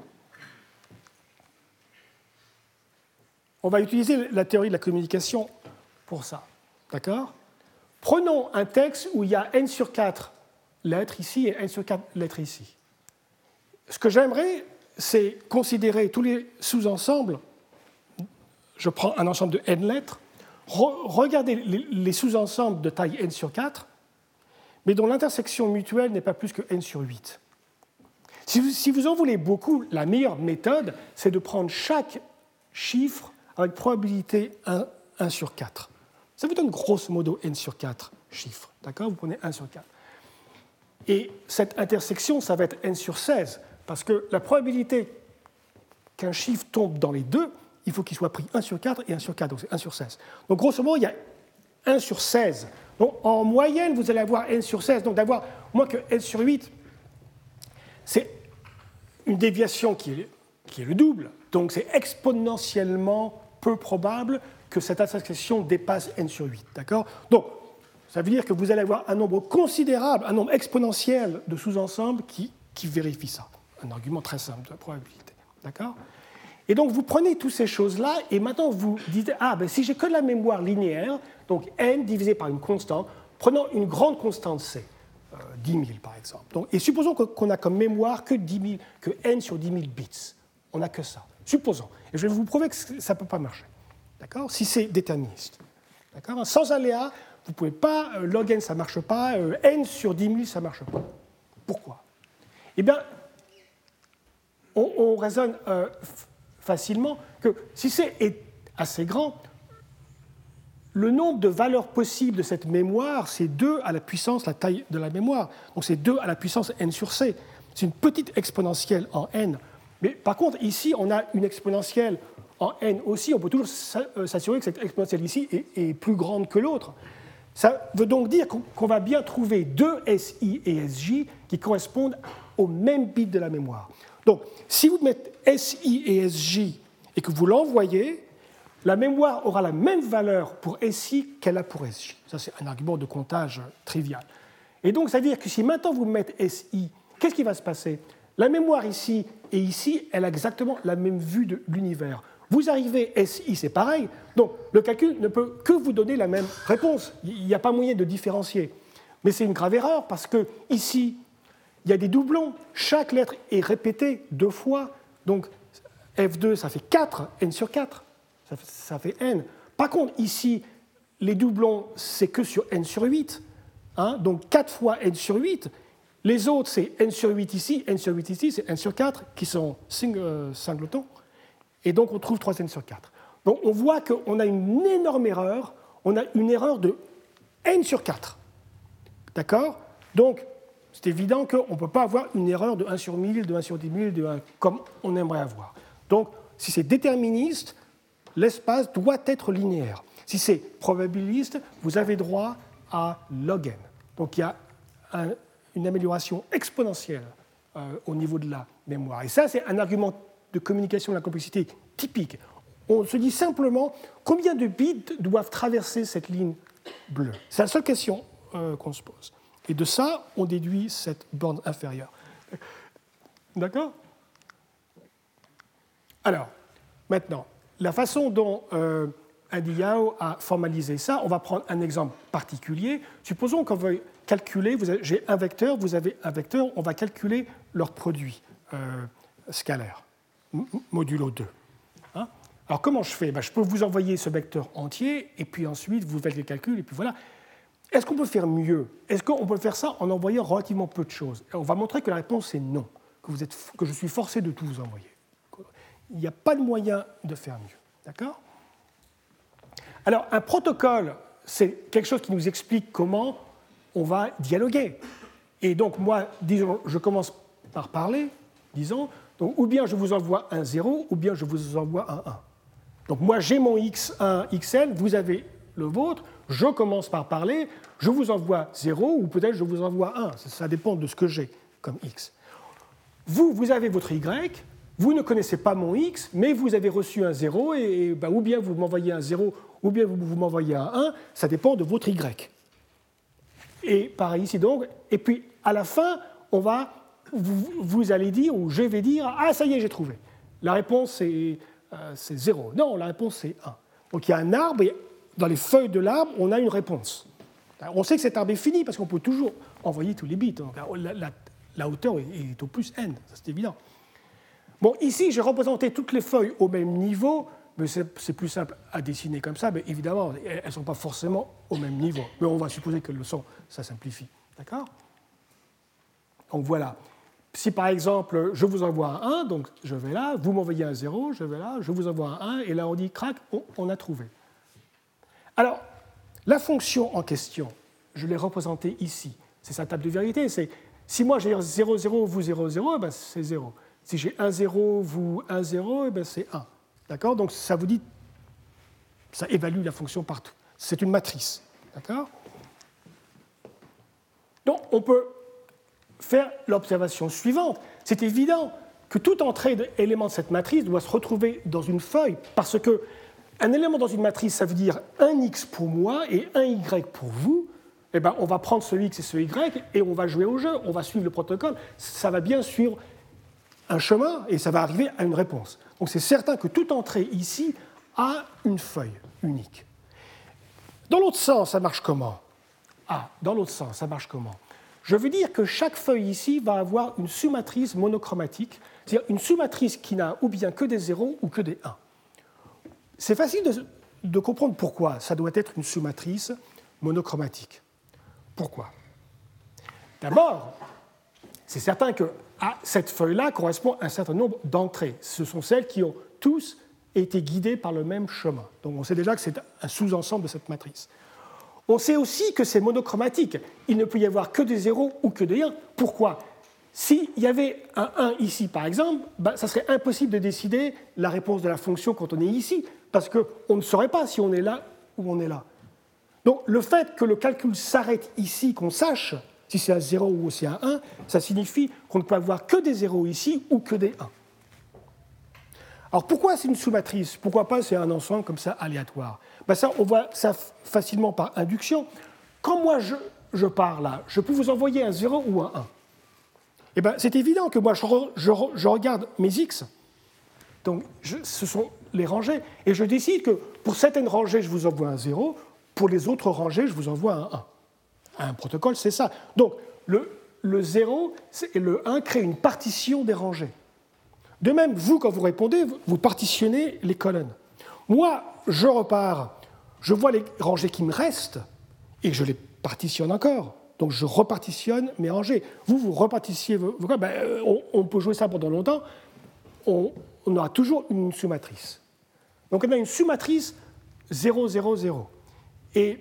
On va utiliser la théorie de la communication pour ça. D'accord? Prenons un texte où il y a n sur 4 lettres ici et n sur 4 lettres ici. Ce que j'aimerais, c'est considérer tous les sous-ensembles je prends un ensemble de n lettres, regardez les, sous-ensembles de taille n sur 4, mais dont l'intersection mutuelle n'est pas plus que n sur 8. Si vous, en voulez beaucoup, la meilleure méthode, c'est de prendre chaque chiffre avec probabilité 1, 1 sur 4. Ça vous donne grosso modo n sur 4 chiffres. D'accord? Vous prenez 1 sur 4. Et cette intersection, ça va être n sur 16, parce que la probabilité qu'un chiffre tombe dans les deux, il faut qu'il soit pris 1 sur 4 et 1 sur 4, donc c'est 1 sur 16. Donc grosso modo, il y a 1 sur 16. Donc en moyenne, vous allez avoir n sur 16, donc d'avoir moins que n sur 8, c'est une déviation qui est qui est le double. Donc c'est exponentiellement peu probable que cette association dépasse n sur 8. D'accord? Ça veut dire que vous allez avoir un nombre considérable, un nombre exponentiel de sous-ensembles qui, qui vérifie ça. Un argument très simple de la probabilité. D'accord? Et donc, vous prenez toutes ces choses-là et maintenant vous dites Ah, ben, si j'ai que de la mémoire linéaire, donc n divisé par une constante, prenons une grande constante c. 10 000 par exemple. Donc, et supposons qu'on a comme mémoire que, 10 que n sur 10 000 bits. On n'a que ça. Supposons. Et je vais vous prouver que ça ne peut pas marcher. D'accord? Si c'est déterministe. D'accord? Sans aléa, vous ne pouvez pas, euh, log n ça ne marche pas, euh, n sur 10 000 ça ne marche pas. Pourquoi? Eh bien, on, raisonne euh, facilement que si c'est assez grand, le nombre de valeurs possibles de cette mémoire, c'est 2 à la puissance, la taille de la mémoire. Donc c'est 2 à la puissance n sur c. C'est une petite exponentielle en n. Mais par contre, ici, on a une exponentielle en n aussi. On peut toujours s'assurer que cette exponentielle ici est, plus grande que l'autre. Ça veut donc dire qu'on va bien trouver deux SI et SJ qui correspondent au même bit de la mémoire. Donc, si vous mettez SI et SJ et que vous l'envoyez, la mémoire aura la même valeur pour SI qu'elle a pour SJ. Ça, c'est un argument de comptage trivial. Et donc, ça veut dire que si maintenant vous mettez SI, qu'est-ce qui va se passer? La mémoire ici et ici, elle a exactement la même vue de l'univers. Vous arrivez SI, c'est pareil. Donc, le calcul ne peut que vous donner la même réponse. Il n'y a pas moyen de différencier. Mais c'est une grave erreur parce que ici, il y a des doublons. Chaque lettre est répétée deux fois. Donc, F2, ça fait 4, n sur 4 ça fait, n. Par contre, ici, les doublons, c'est que sur n sur 8. Hein, donc 4 fois n sur 8. Les autres, c'est n sur 8 ici, n sur 8 ici, c'est n sur 4 qui sont euh, singletons. Et donc on trouve 3n sur 4. Donc on voit qu'on a une énorme erreur. On a une erreur de n sur 4. D'accord? Donc c'est évident qu'on ne peut pas avoir une erreur de 1 sur 1000, de 1 sur 10 000, de 1, comme on aimerait avoir. Donc si c'est déterministe, l'espace doit être linéaire. Si c'est probabiliste, vous avez droit à log n. Donc il y a une amélioration exponentielle euh, au niveau de la mémoire. Et ça, c'est un argument de communication de la complexité typique. On se dit simplement combien de bits doivent traverser cette ligne bleue? C'est la seule question euh, qu'on se pose. Et de ça, on déduit cette borne inférieure. D'accord? Alors, maintenant, la façon dont euh, Andy Yao a formalisé ça, on va prendre un exemple particulier. Supposons qu'on veuille calculer, j'ai un vecteur, vous avez un vecteur, on va calculer leur produit euh, scalaire, modulo 2. Hein? Alors comment je fais? Ben, Je peux vous envoyer ce vecteur entier, et puis ensuite vous faites les calculs, et puis voilà. Est-ce qu'on peut faire mieux? Est-ce qu'on peut faire ça en envoyant relativement peu de choses? On va montrer que la réponse est non, que, vous êtes, que je suis forcé de tout vous envoyer il n'y a pas de moyen de faire mieux. D'accord? Alors, un protocole, c'est quelque chose qui nous explique comment on va dialoguer. Et donc, moi, disons, je commence par parler, disons, donc, ou bien je vous envoie un 0, ou bien je vous envoie un 1. Donc, moi, j'ai mon x1, xn, vous avez le vôtre, je commence par parler, je vous envoie 0, ou peut-être je vous envoie 1. Ça, dépend de ce que j'ai comme x. Vous, vous avez votre y, vous ne connaissez pas mon x, mais vous avez reçu un 0, et, bah, ou bien vous m'envoyez un 0, ou bien vous, vous m'envoyez un 1, ça dépend de votre y. Et pareil ici donc, et puis à la fin, on va, vous, allez dire, ou je vais dire, ah ça y est, j'ai trouvé. La réponse c'est, 0. Euh, non, la réponse c'est 1. Donc il y a un arbre, et dans les feuilles de l'arbre, on a une réponse. On sait que cet arbre est fini parce qu'on peut toujours envoyer tous les bits. la, hauteur est, est au plus n, c'est évident. Bon, ici, j'ai représenté toutes les feuilles au même niveau, mais c'est plus simple à dessiner comme ça, mais évidemment, elles ne sont pas forcément au même niveau. Mais on va supposer qu'elles le sont, ça simplifie. D'accord? Donc voilà. Si par exemple, je vous envoie un 1, donc je vais là, vous m'envoyez un 0, je vais là, je vous envoie un 1, et là on dit crac, on, a trouvé. Alors, la fonction en question, je l'ai représentée ici. C'est sa table de vérité. C'est si moi j'ai 0, 0, vous 0, 0, ben c'est 0. Si j'ai 1, 0, vous 1, 0, eh ben c'est 1. D'accord? Donc ça vous dit, ça évalue la fonction partout. C'est une matrice. D'accord? Donc on peut faire l'observation suivante. C'est évident que toute entrée d'éléments de cette matrice doit se retrouver dans une feuille, parce que un élément dans une matrice, ça veut dire un x pour moi et un y pour vous. Eh ben, on va prendre ce x et ce y et on va jouer au jeu, on va suivre le protocole. Ça va bien suivre un chemin et ça va arriver à une réponse. Donc c'est certain que toute entrée ici a une feuille unique. Dans l'autre sens, ça marche comment? Ah, dans l'autre sens, ça marche comment? Je veux dire que chaque feuille ici va avoir une sous-matrice monochromatique, c'est-à-dire une sous-matrice qui n'a ou bien que des zéros ou que des 1. C'est facile de, comprendre pourquoi ça doit être une sous-matrice monochromatique. Pourquoi? D'abord, c'est certain que à cette feuille-là correspond un certain nombre d'entrées. Ce sont celles qui ont tous été guidées par le même chemin. Donc on sait déjà que c'est un sous-ensemble de cette matrice. On sait aussi que c'est monochromatique. Il ne peut y avoir que des zéros ou que des 1. Pourquoi? S'il y avait un 1 ici, par exemple, ben, ça serait impossible de décider la réponse de la fonction quand on est ici, parce qu'on ne saurait pas si on est là ou on est là. Donc le fait que le calcul s'arrête ici, qu'on sache si c'est un 0 ou c'est un 1, ça signifie qu'on ne peut avoir que des 0 ici ou que des 1. Alors pourquoi c'est une sous-matrice? Pourquoi pas c'est un ensemble comme ça aléatoire? Ben ça, On voit ça facilement par induction. Quand moi je, je pars là, je peux vous envoyer un 0 ou un 1. Eh ben, c'est évident que moi je, je, je, regarde mes x, donc ce sont les rangées, et je décide que pour certaines rangées je vous envoie un 0, pour les autres rangées je vous envoie un 1 un protocole, c'est ça. Donc, le, le 0 et le 1 créent une partition des rangées. De même, vous, quand vous répondez, vous partitionnez les colonnes. Moi, je repars, je vois les rangées qui me restent et je les partitionne encore. Donc je repartitionne mes rangées. Vous, vous repartitionnez vos, ben, euh, on, peut jouer ça pendant longtemps. On, on aura toujours une sous-matrice. Donc on a une sous-matrice 0, 0, 0. Et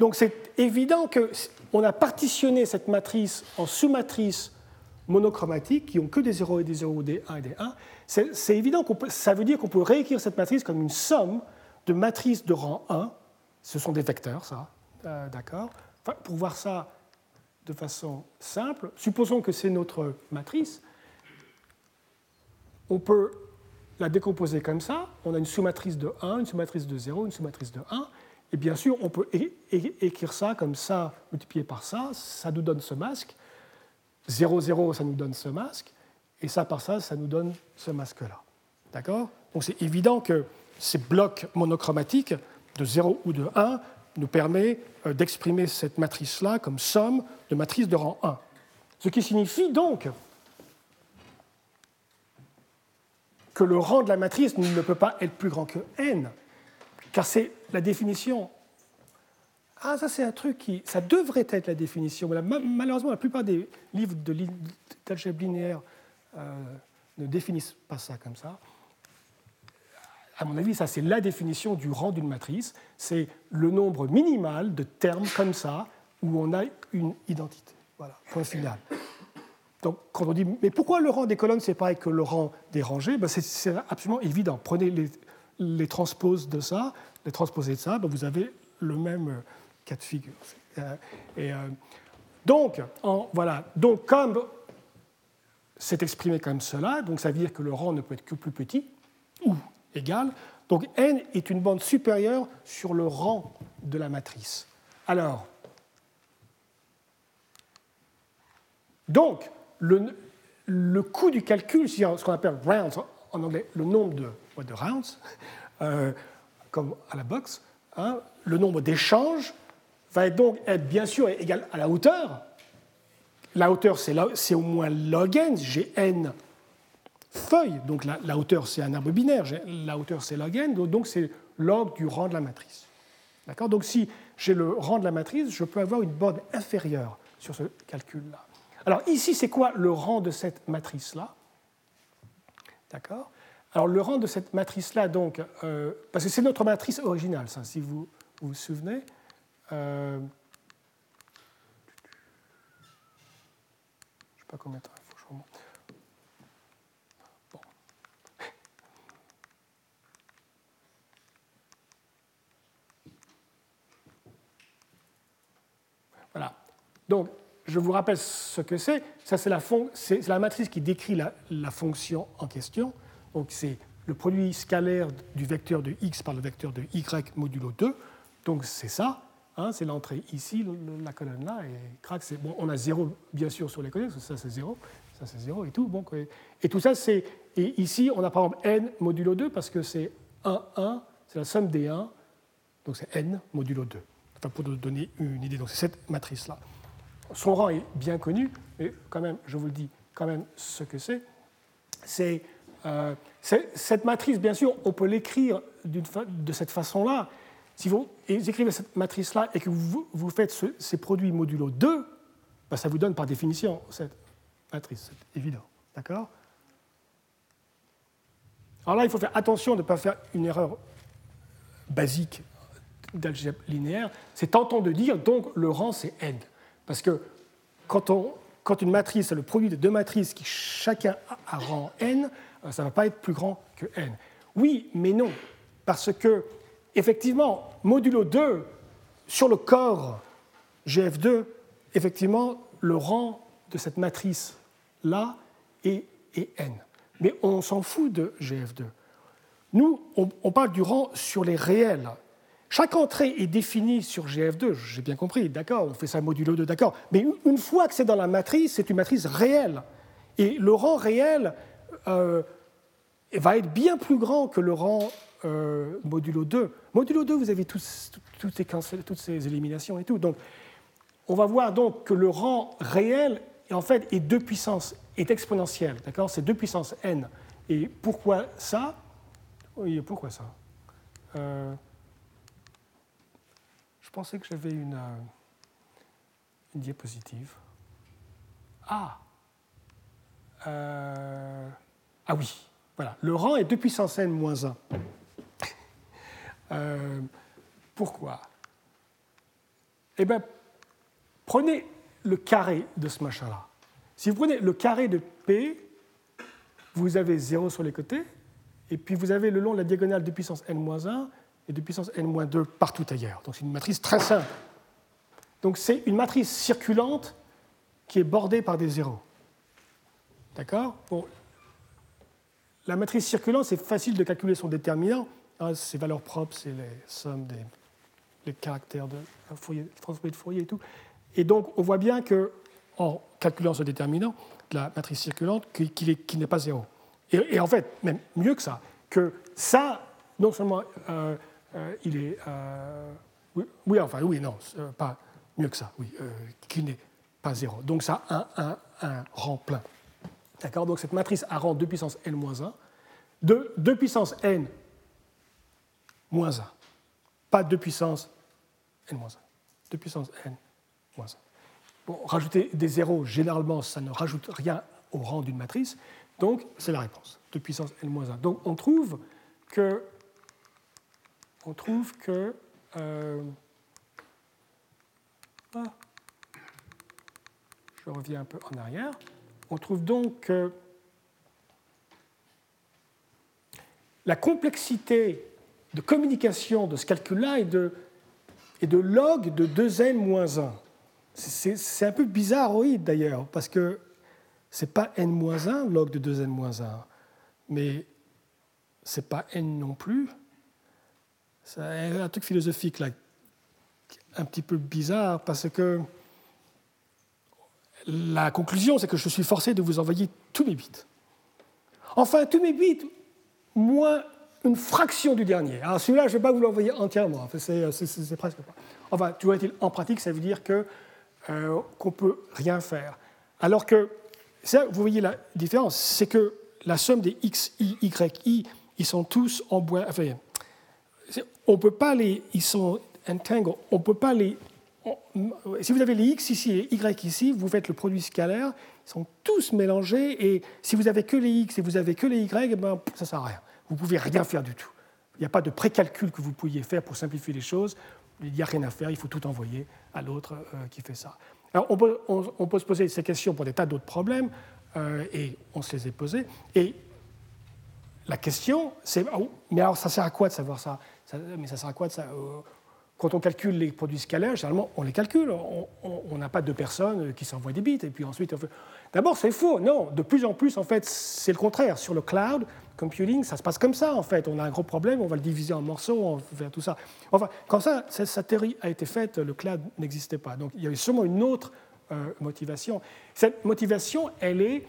donc c'est évident qu'on a partitionné cette matrice en sous-matrices monochromatiques qui ont que des 0 et des 0, des 1 et des 1. C'est évident que ça veut dire qu'on peut réécrire cette matrice comme une somme de matrices de rang 1. Ce sont des vecteurs, ça, euh, d'accord Pour voir ça de façon simple, supposons que c'est notre matrice. On peut la décomposer comme ça. On a une sous-matrice de 1, une sous-matrice de 0, une sous-matrice de 1. Et bien sûr, on peut écrire ça comme ça, multiplié par ça, ça nous donne ce masque. 0, 0, ça nous donne ce masque. Et ça par ça, ça nous donne ce masque-là. D'accord? Donc c'est évident que ces blocs monochromatiques de 0 ou de 1 nous permettent euh, d'exprimer cette matrice-là comme somme de matrices de rang 1. Ce qui signifie donc que le rang de la matrice ne peut pas être plus grand que n, car c'est la définition. Ah, ça c'est un truc qui... Ça devrait être la définition. Malheureusement, la plupart des livres d'algèbre linéaire euh, ne définissent pas ça comme ça. À mon avis, ça c'est la définition du rang d'une matrice. C'est le nombre minimal de termes comme ça où on a une identité. Voilà, point final. Donc, quand on dit, mais pourquoi le rang des colonnes, c'est pareil que le rang des rangées? Ben, C'est absolument évident. Prenez les, les transposes de ça, les transposés de ça, donc vous avez le même euh, cas de figure. Euh, et, euh, donc, voilà. donc, comme c'est exprimé comme cela, donc ça veut dire que le rang ne peut être que plus petit ou égal. Donc n est une bande supérieure sur le rang de la matrice. Alors, donc, le, le coût du calcul, ce qu'on appelle rounds en anglais, le nombre de rounds, euh, comme à la boxe, hein, le nombre d'échanges va donc être bien sûr égal à la hauteur. La hauteur, c'est au moins log n, j'ai n feuilles, donc la, hauteur, c'est un arbre binaire, la hauteur, c'est log n, donc c'est log du rang de la matrice. D'accord? Donc si j'ai le rang de la matrice, je peux avoir une bande inférieure sur ce calcul-là. Alors ici, c'est quoi le rang de cette matrice-là? D'accord? Alors le rang de cette matrice-là, donc, euh, parce que c'est notre matrice originale, si vous vous, souvenez. Euh, je ne sais pas combien de temps il faut que je remonte. Bon. <laughs> Voilà. Donc, je vous rappelle ce que c'est. Ça, c'est la, la, matrice qui décrit la, la fonction en question. Donc, c'est le produit scalaire du vecteur de x par le vecteur de y modulo 2. Donc, c'est ça. C'est l'entrée ici, la colonne là, et crac, bon. On a 0 bien sûr sur les colonnes, ça c'est 0, ça c'est 0 et tout. Bon, et tout ça, c'est. Et ici, on a par exemple n modulo 2 parce que c'est 1, 1, c'est la somme des 1, donc c'est n modulo 2. Enfin, pour donner une idée, donc c'est cette matrice-là. Son rang est bien connu, mais quand même, je vous le dis quand même ce que c'est. C'est euh, cette matrice, bien sûr, on peut l'écrire de cette façon-là. Si vous écrivez cette matrice-là et que vous, faites ces produits modulo 2, ben, ça vous donne par définition cette matrice, c'est évident. D'accord? Alors là, il faut faire attention de ne pas faire une erreur basique d'algèbre linéaire. C'est tentant de dire, donc, le rang, c'est n. Parce que quand, on, quand une matrice est le produit de deux matrices qui chacun a rang n, euh, ça ne va pas être plus grand que n. Oui, mais non, parce que effectivement, modulo 2, sur le corps GF2, effectivement, le rang de cette matrice-là est, n. Mais on s'en fout de GF2. Nous, on, parle du rang sur les réels. Chaque entrée est définie sur GF2, j'ai bien compris, d'accord, on fait ça modulo 2, d'accord. Mais une fois que c'est dans la matrice, c'est une matrice réelle. Et le rang réel euh, va être bien plus grand que le rang euh, modulo 2. Modulo 2, vous avez toutes, ces toutes ces éliminations et tout. Donc, on va voir donc que le rang réel, en fait, est 2 puissance, est exponentiel. D'accord? C'est 2 puissance n. Et pourquoi ça? Oui, pourquoi ça? Euh, Je pensais que j'avais une, euh, une, diapositive. Ah Ah oui, voilà. Le rang est 2 puissance n moins 1. Euh, pourquoi? Eh bien, prenez le carré de ce machin-là. Si vous prenez le carré de P, vous avez 0 sur les côtés, et puis vous avez le long de la diagonale de puissance n-1 et de puissance n-2 partout ailleurs. Donc c'est une matrice très simple. Donc c'est une matrice circulante qui est bordée par des zéros. D'accord? La matrice circulante, c'est facile de calculer son déterminant ah, ces valeurs propres, c'est les sommes des caractères de Fourier, de Fourier et tout. Et donc, on voit bien que, en calculant ce déterminant de la matrice circulante, qu'il n'est pas zéro. Et, en fait, même mieux que ça, que ça, non seulement euh, euh, il est. Euh, oui, enfin, oui, non, pas mieux que ça, oui, qu'il n'est pas zéro. Donc ça a un, un, rang plein. D'accord Donc cette matrice a rang 2 puissance n-1. De 2 puissance n moins 1. Pas 2 puissance n moins 1. 2 puissance n moins 1. Bon, rajouter des zéros, généralement, ça ne rajoute rien au rang d'une matrice. Donc, c'est la réponse. 2 puissance n moins 1. Donc, on trouve que. On trouve que. Euh, ah, je reviens un peu en arrière. On trouve donc que la complexité de communication de ce calcul-là est de, de log de 2n moins 1. C'est un peu bizarroïde d'ailleurs, parce que ce n'est pas n moins 1, log de 2n moins 1, mais ce n'est pas n non plus. C'est un truc philosophique là, un petit peu bizarre, parce que la conclusion, c'est que je suis forcé de vous envoyer tous mes bits. Enfin, tous mes bits, moins une fraction du dernier. Alors celui-là, je ne vais pas vous l'envoyer entièrement, c'est presque pas. Enfin, tu vois, en pratique, ça veut dire euh, qu'on ne peut rien faire. Alors que, vous voyez la différence, c'est que la somme des x, i, y, i, ils sont tous en bois. Enfin, on peut pas les. Ils sont entangled, on peut pas les. Si vous avez les x ici et y ici, vous faites le produit scalaire, ils sont tous mélangés, et si vous avez que les x et vous avez que les y, eh ben, ça ne sert à rien vous ne pouvez rien faire du tout. Il n'y a pas de précalcul que vous pourriez faire pour simplifier les choses. Il n'y a rien à faire, il faut tout envoyer à l'autre euh, qui fait ça. Alors, on peut, se poser ces questions pour des tas d'autres problèmes, euh, et on se les est posés. Et la question, c'est oh, mais alors ça sert à quoi de savoir ça, Mais ça sert à quoi de ça quand on calcule les produits scalaires, généralement, on les calcule. On n'a pas deux personnes qui s'envoient des bits et puis ensuite. D'abord, c'est faux. Non, de plus en plus, en fait, c'est le contraire. Sur le cloud computing, ça se passe comme ça, en fait. On a un gros problème, on va le diviser en morceaux, on va faire tout ça. Enfin, quand ça, cette théorie a été faite, le cloud n'existait pas. Donc, il y avait sûrement une autre euh, motivation. Cette motivation, elle est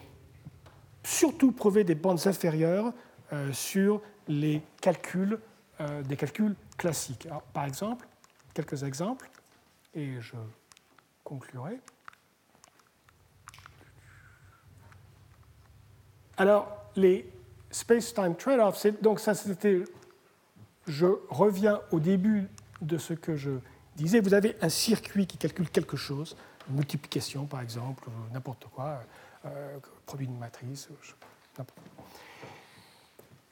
surtout prouver des bandes inférieures euh, sur les calculs, euh, des calculs classiques. par exemple, quelques exemples, et je conclurai. Alors, les space-time trade-offs, donc ça c'était, je reviens au début de ce que je disais, vous avez un circuit qui calcule quelque chose, multiplication par exemple, n'importe quoi, euh, produit d'une matrice,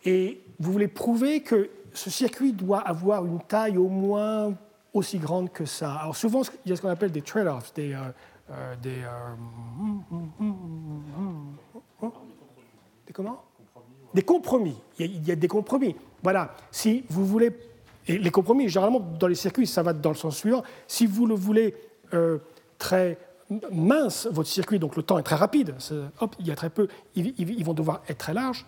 Et vous voulez prouver que ce circuit doit avoir une taille au moins aussi grande que ça. Alors souvent, il y a ce qu'on appelle des trade-offs, des, euh, euh, des, des, comment? Des compromis. Il y, a, des compromis. Voilà. Si vous voulez, et les compromis, généralement dans les circuits, ça va dans le sens suivant. Si vous le voulez très mince votre circuit, donc le temps est très rapide, hop, il y a très peu, ils, vont devoir être très larges,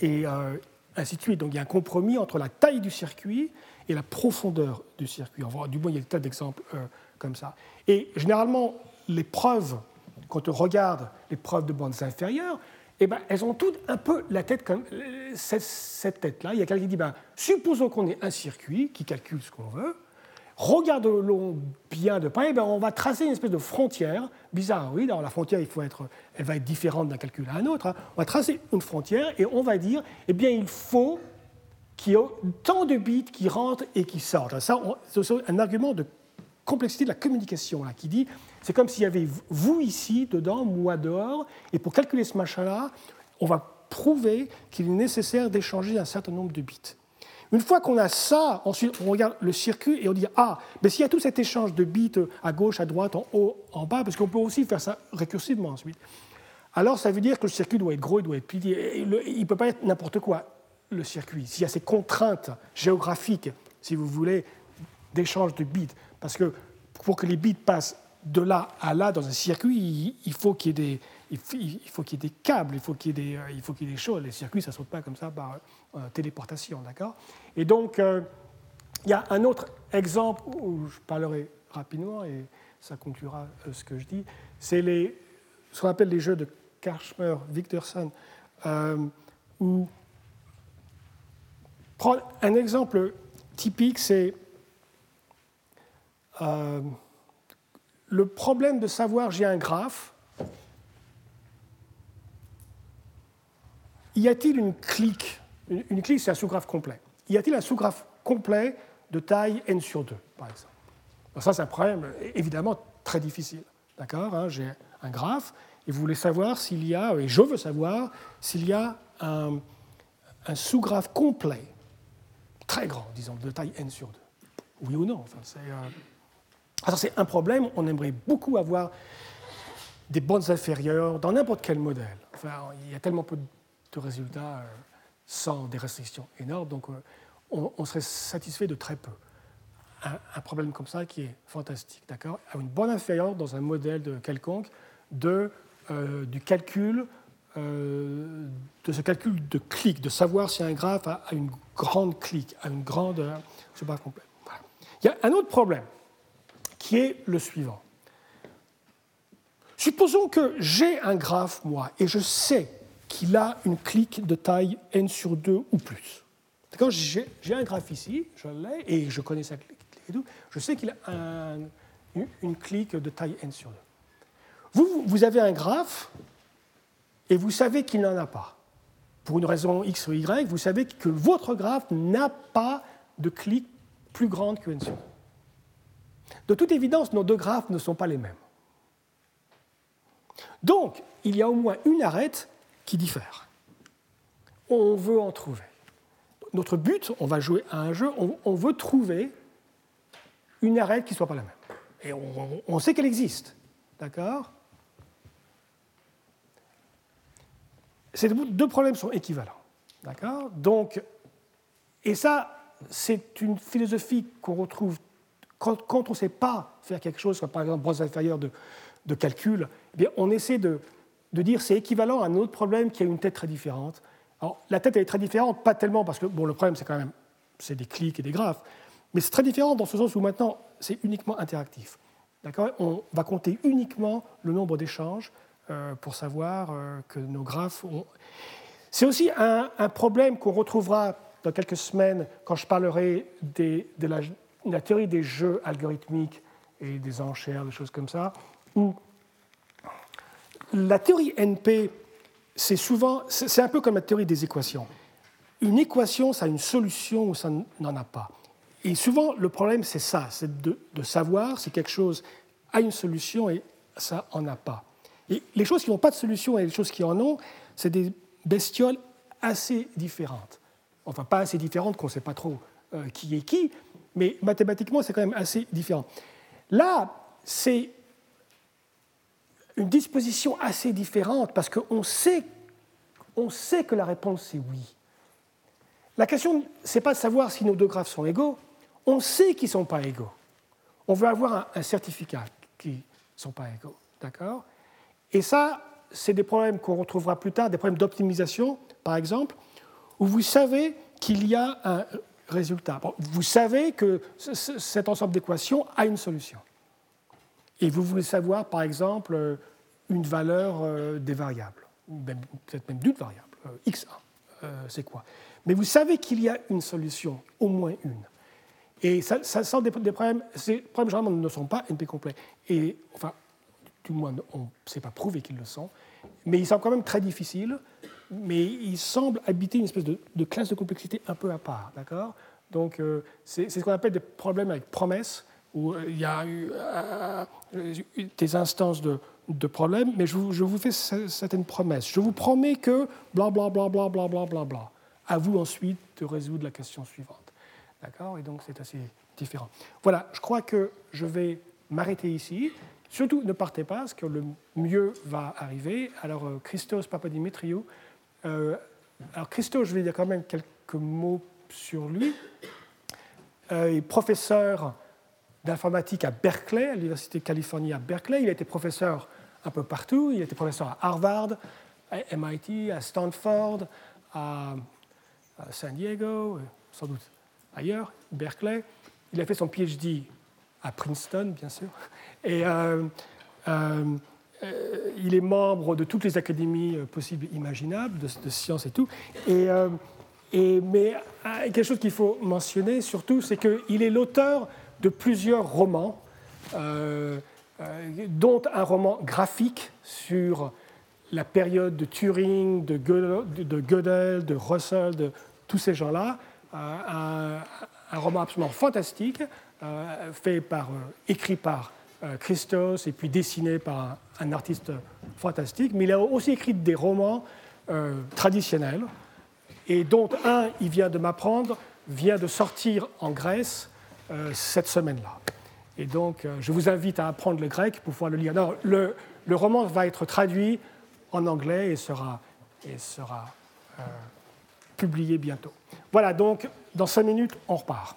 et euh, ainsi de suite. Donc il y a un compromis entre la taille du circuit et la profondeur du circuit. du moins, il y a des tas d'exemples euh, comme ça. Et généralement, les preuves, quand on regarde les preuves de bandes inférieures, eh ben, elles ont toutes un peu la tête comme euh, cette, tête-là. Il y a quelqu'un qui dit, ben, supposons qu'on ait un circuit qui calcule ce qu'on veut, regardons bien de près, ben on va tracer une espèce de frontière bizarre. Oui, alors la frontière, il faut être, elle va être différente d'un calcul à un autre. Hein. On va tracer une frontière et on va dire, eh bien, il faut qu'il y ait tant de bits qui rentrent et qui sortent. Ça, c'est un argument de complexité de la communication là, qui dit, c'est comme s'il y avait vous ici, dedans, moi dehors, et pour calculer ce machin-là, on va prouver qu'il est nécessaire d'échanger un certain nombre de bits. Une fois qu'on a ça, ensuite on regarde le circuit et on dit Ah, mais s'il y a tout cet échange de bits à gauche, à droite, en haut, en bas, parce qu'on peut aussi faire ça récursivement ensuite, alors ça veut dire que le circuit doit être gros, il doit être plié. Il ne peut pas être n'importe quoi, le circuit. S'il y a ces contraintes géographiques, si vous voulez, d'échange de bits, parce que pour que les bits passent de là à là dans un circuit, il faut qu'il y ait des, il faut qu'il y ait des câbles, il faut qu'il y ait des, euh, il faut qu'il y ait des choses. Les circuits, ça ne saute pas comme ça par euh, téléportation, d'accord? Et donc, euh, il y a un autre exemple où je parlerai rapidement et ça conclura ce que je dis. C'est les, ce qu'on appelle les jeux de Karchmer, Victorson, où un exemple typique, c'est le problème de savoir j'ai un graphe. Y a-t-il une clique? Une clique, c'est un sous-graphe complet. Y a-t-il un sous-graphe complet de taille n sur 2, par exemple? Ça, c'est un problème évidemment très difficile. D'accord hein, J'ai un graphe et vous voulez savoir s'il y a, et je veux savoir s'il y a un, sous-graphe complet, très grand, disons, de taille n sur 2. Oui ou non enfin, c'est, euh, c'est un problème, on aimerait beaucoup avoir des bonnes inférieures dans n'importe quel modèle. Enfin, il y a tellement peu de résultats euh, sans des restrictions énormes, donc euh, on, serait satisfait de très peu. Un, problème comme ça qui est fantastique, d'accord? Une bonne inférieure dans un modèle de quelconque de, du calcul, de ce calcul de clic, de savoir si un graphe a, une grande clique, a une grande... je sais pas complet. Il y a un autre problème qui est le suivant. Supposons que j'ai un graphe, moi, et je sais qu'il a une clique de taille n sur 2 ou plus. D'accord J'ai un graphe ici, je l'ai, et je connais sa clique et tout. Je sais qu'il a une clique de taille n sur 2. Vous, vous avez un graphe, et vous savez qu'il n'en a pas. Pour une raison x ou y, vous savez que votre graphe n'a pas de clique plus grande que n sur 2. De toute évidence, nos deux graphes ne sont pas les mêmes. Donc, il y a au moins une arête qui diffère. On veut en trouver. Notre but, on va jouer à un jeu, on, veut trouver une arête qui ne soit pas la même. Et on, sait qu'elle existe. D'accord? Ces deux problèmes sont équivalents. D'accord? Donc, et ça, c'est une philosophie qu'on retrouve quand, on ne sait pas faire quelque chose, comme par exemple branche inférieure de, calcul, eh bien, on essaie de, de dire c'est équivalent à un autre problème qui a une tête très différente. Alors, la tête elle est très différente, pas tellement parce que bon, le problème c'est quand même c'est des clics et des graphes, mais c'est très différent dans ce sens où maintenant c'est uniquement interactif. D'accord? On va compter uniquement le nombre d'échanges pour savoir euh, que nos graphes ont. C'est aussi un, problème qu'on retrouvera dans quelques semaines quand je parlerai de, la, théorie des jeux algorithmiques et des enchères, des choses comme ça, où la théorie NP, c'est souvent, c'est un peu comme la théorie des équations. Une équation, ça a une solution ou ça n'en a pas. Et souvent, le problème, c'est ça, c'est de, savoir si quelque chose a une solution et ça n'en a pas. Les choses qui n'ont pas de solution et les choses qui en ont, c'est des bestioles assez différentes. Enfin, pas assez différentes qu'on ne sait pas trop euh, qui est qui, mais mathématiquement, c'est quand même assez différent. Là, c'est une disposition assez différente parce qu'on sait, on sait que la réponse c'est oui. La question, ce n'est pas de savoir si nos deux graphes sont égaux, on sait qu'ils ne sont pas égaux. On veut avoir un, certificat qu'ils ne sont pas égaux. D'accord? Et ça, c'est des problèmes qu'on retrouvera plus tard, des problèmes d'optimisation, par exemple, où vous savez qu'il y a un résultat. vous savez que cet ensemble d'équations a une solution. Et vous voulez savoir, par exemple, une valeur euh, des variables, peut-être même d'une variable, euh, x1, euh, c'est quoi Mais vous savez qu'il y a une solution, au moins une. Et ça, ça sent des, problèmes, ces problèmes généralement ne sont pas NP complets. Et, enfin, du moins, on ne sait pas prouver qu'ils le sont, mais ils sont quand même très difficiles, mais ils semblent habiter une espèce de, classe de complexité un peu à part, d'accord? Donc, c'est ce qu'on appelle des problèmes avec promesses, où il y a eu des instances de, de problème, mais je vous, fais certaines promesses. Je vous promets que bla bla bla bla bla bla bla bla. À vous ensuite de résoudre la question suivante. D'accord? Et donc c'est assez différent. Voilà, je crois que je vais m'arrêter ici. Surtout, ne partez pas, parce que le mieux va arriver. Alors, euh, Christos Papadimitriou. Euh, alors, Christos, je vais dire quand même quelques mots sur lui. Euh, il est professeur d'informatique à Berkeley, à l'Université de Californie à Berkeley. Il a été professeur un peu partout. Il a été professeur à Harvard, à MIT, à Stanford, à, San Diego, sans doute ailleurs, Berkeley. Il a fait son PhD à Princeton, bien sûr. Et euh, euh, il est membre de toutes les académies possibles imaginables, de, sciences et tout. Et, euh, mais quelque chose qu'il faut mentionner surtout, c'est qu'il est l'auteur de plusieurs romans, euh, euh, dont un roman graphique sur la période de Turing, de Gödel, de, Russell, de tous ces gens-là. Euh, un, roman absolument fantastique, écrit par Christos et puis dessiné par un, artiste fantastique. Mais il a aussi écrit des romans traditionnels, et dont un, il vient de m'apprendre, vient de sortir en Grèce euh, cette semaine-là. Et donc, euh, je vous invite à apprendre le grec pour pouvoir le lire. le, le, roman va être traduit en anglais et sera, et sera euh, publié bientôt. Voilà, donc, dans cinq minutes, on repart.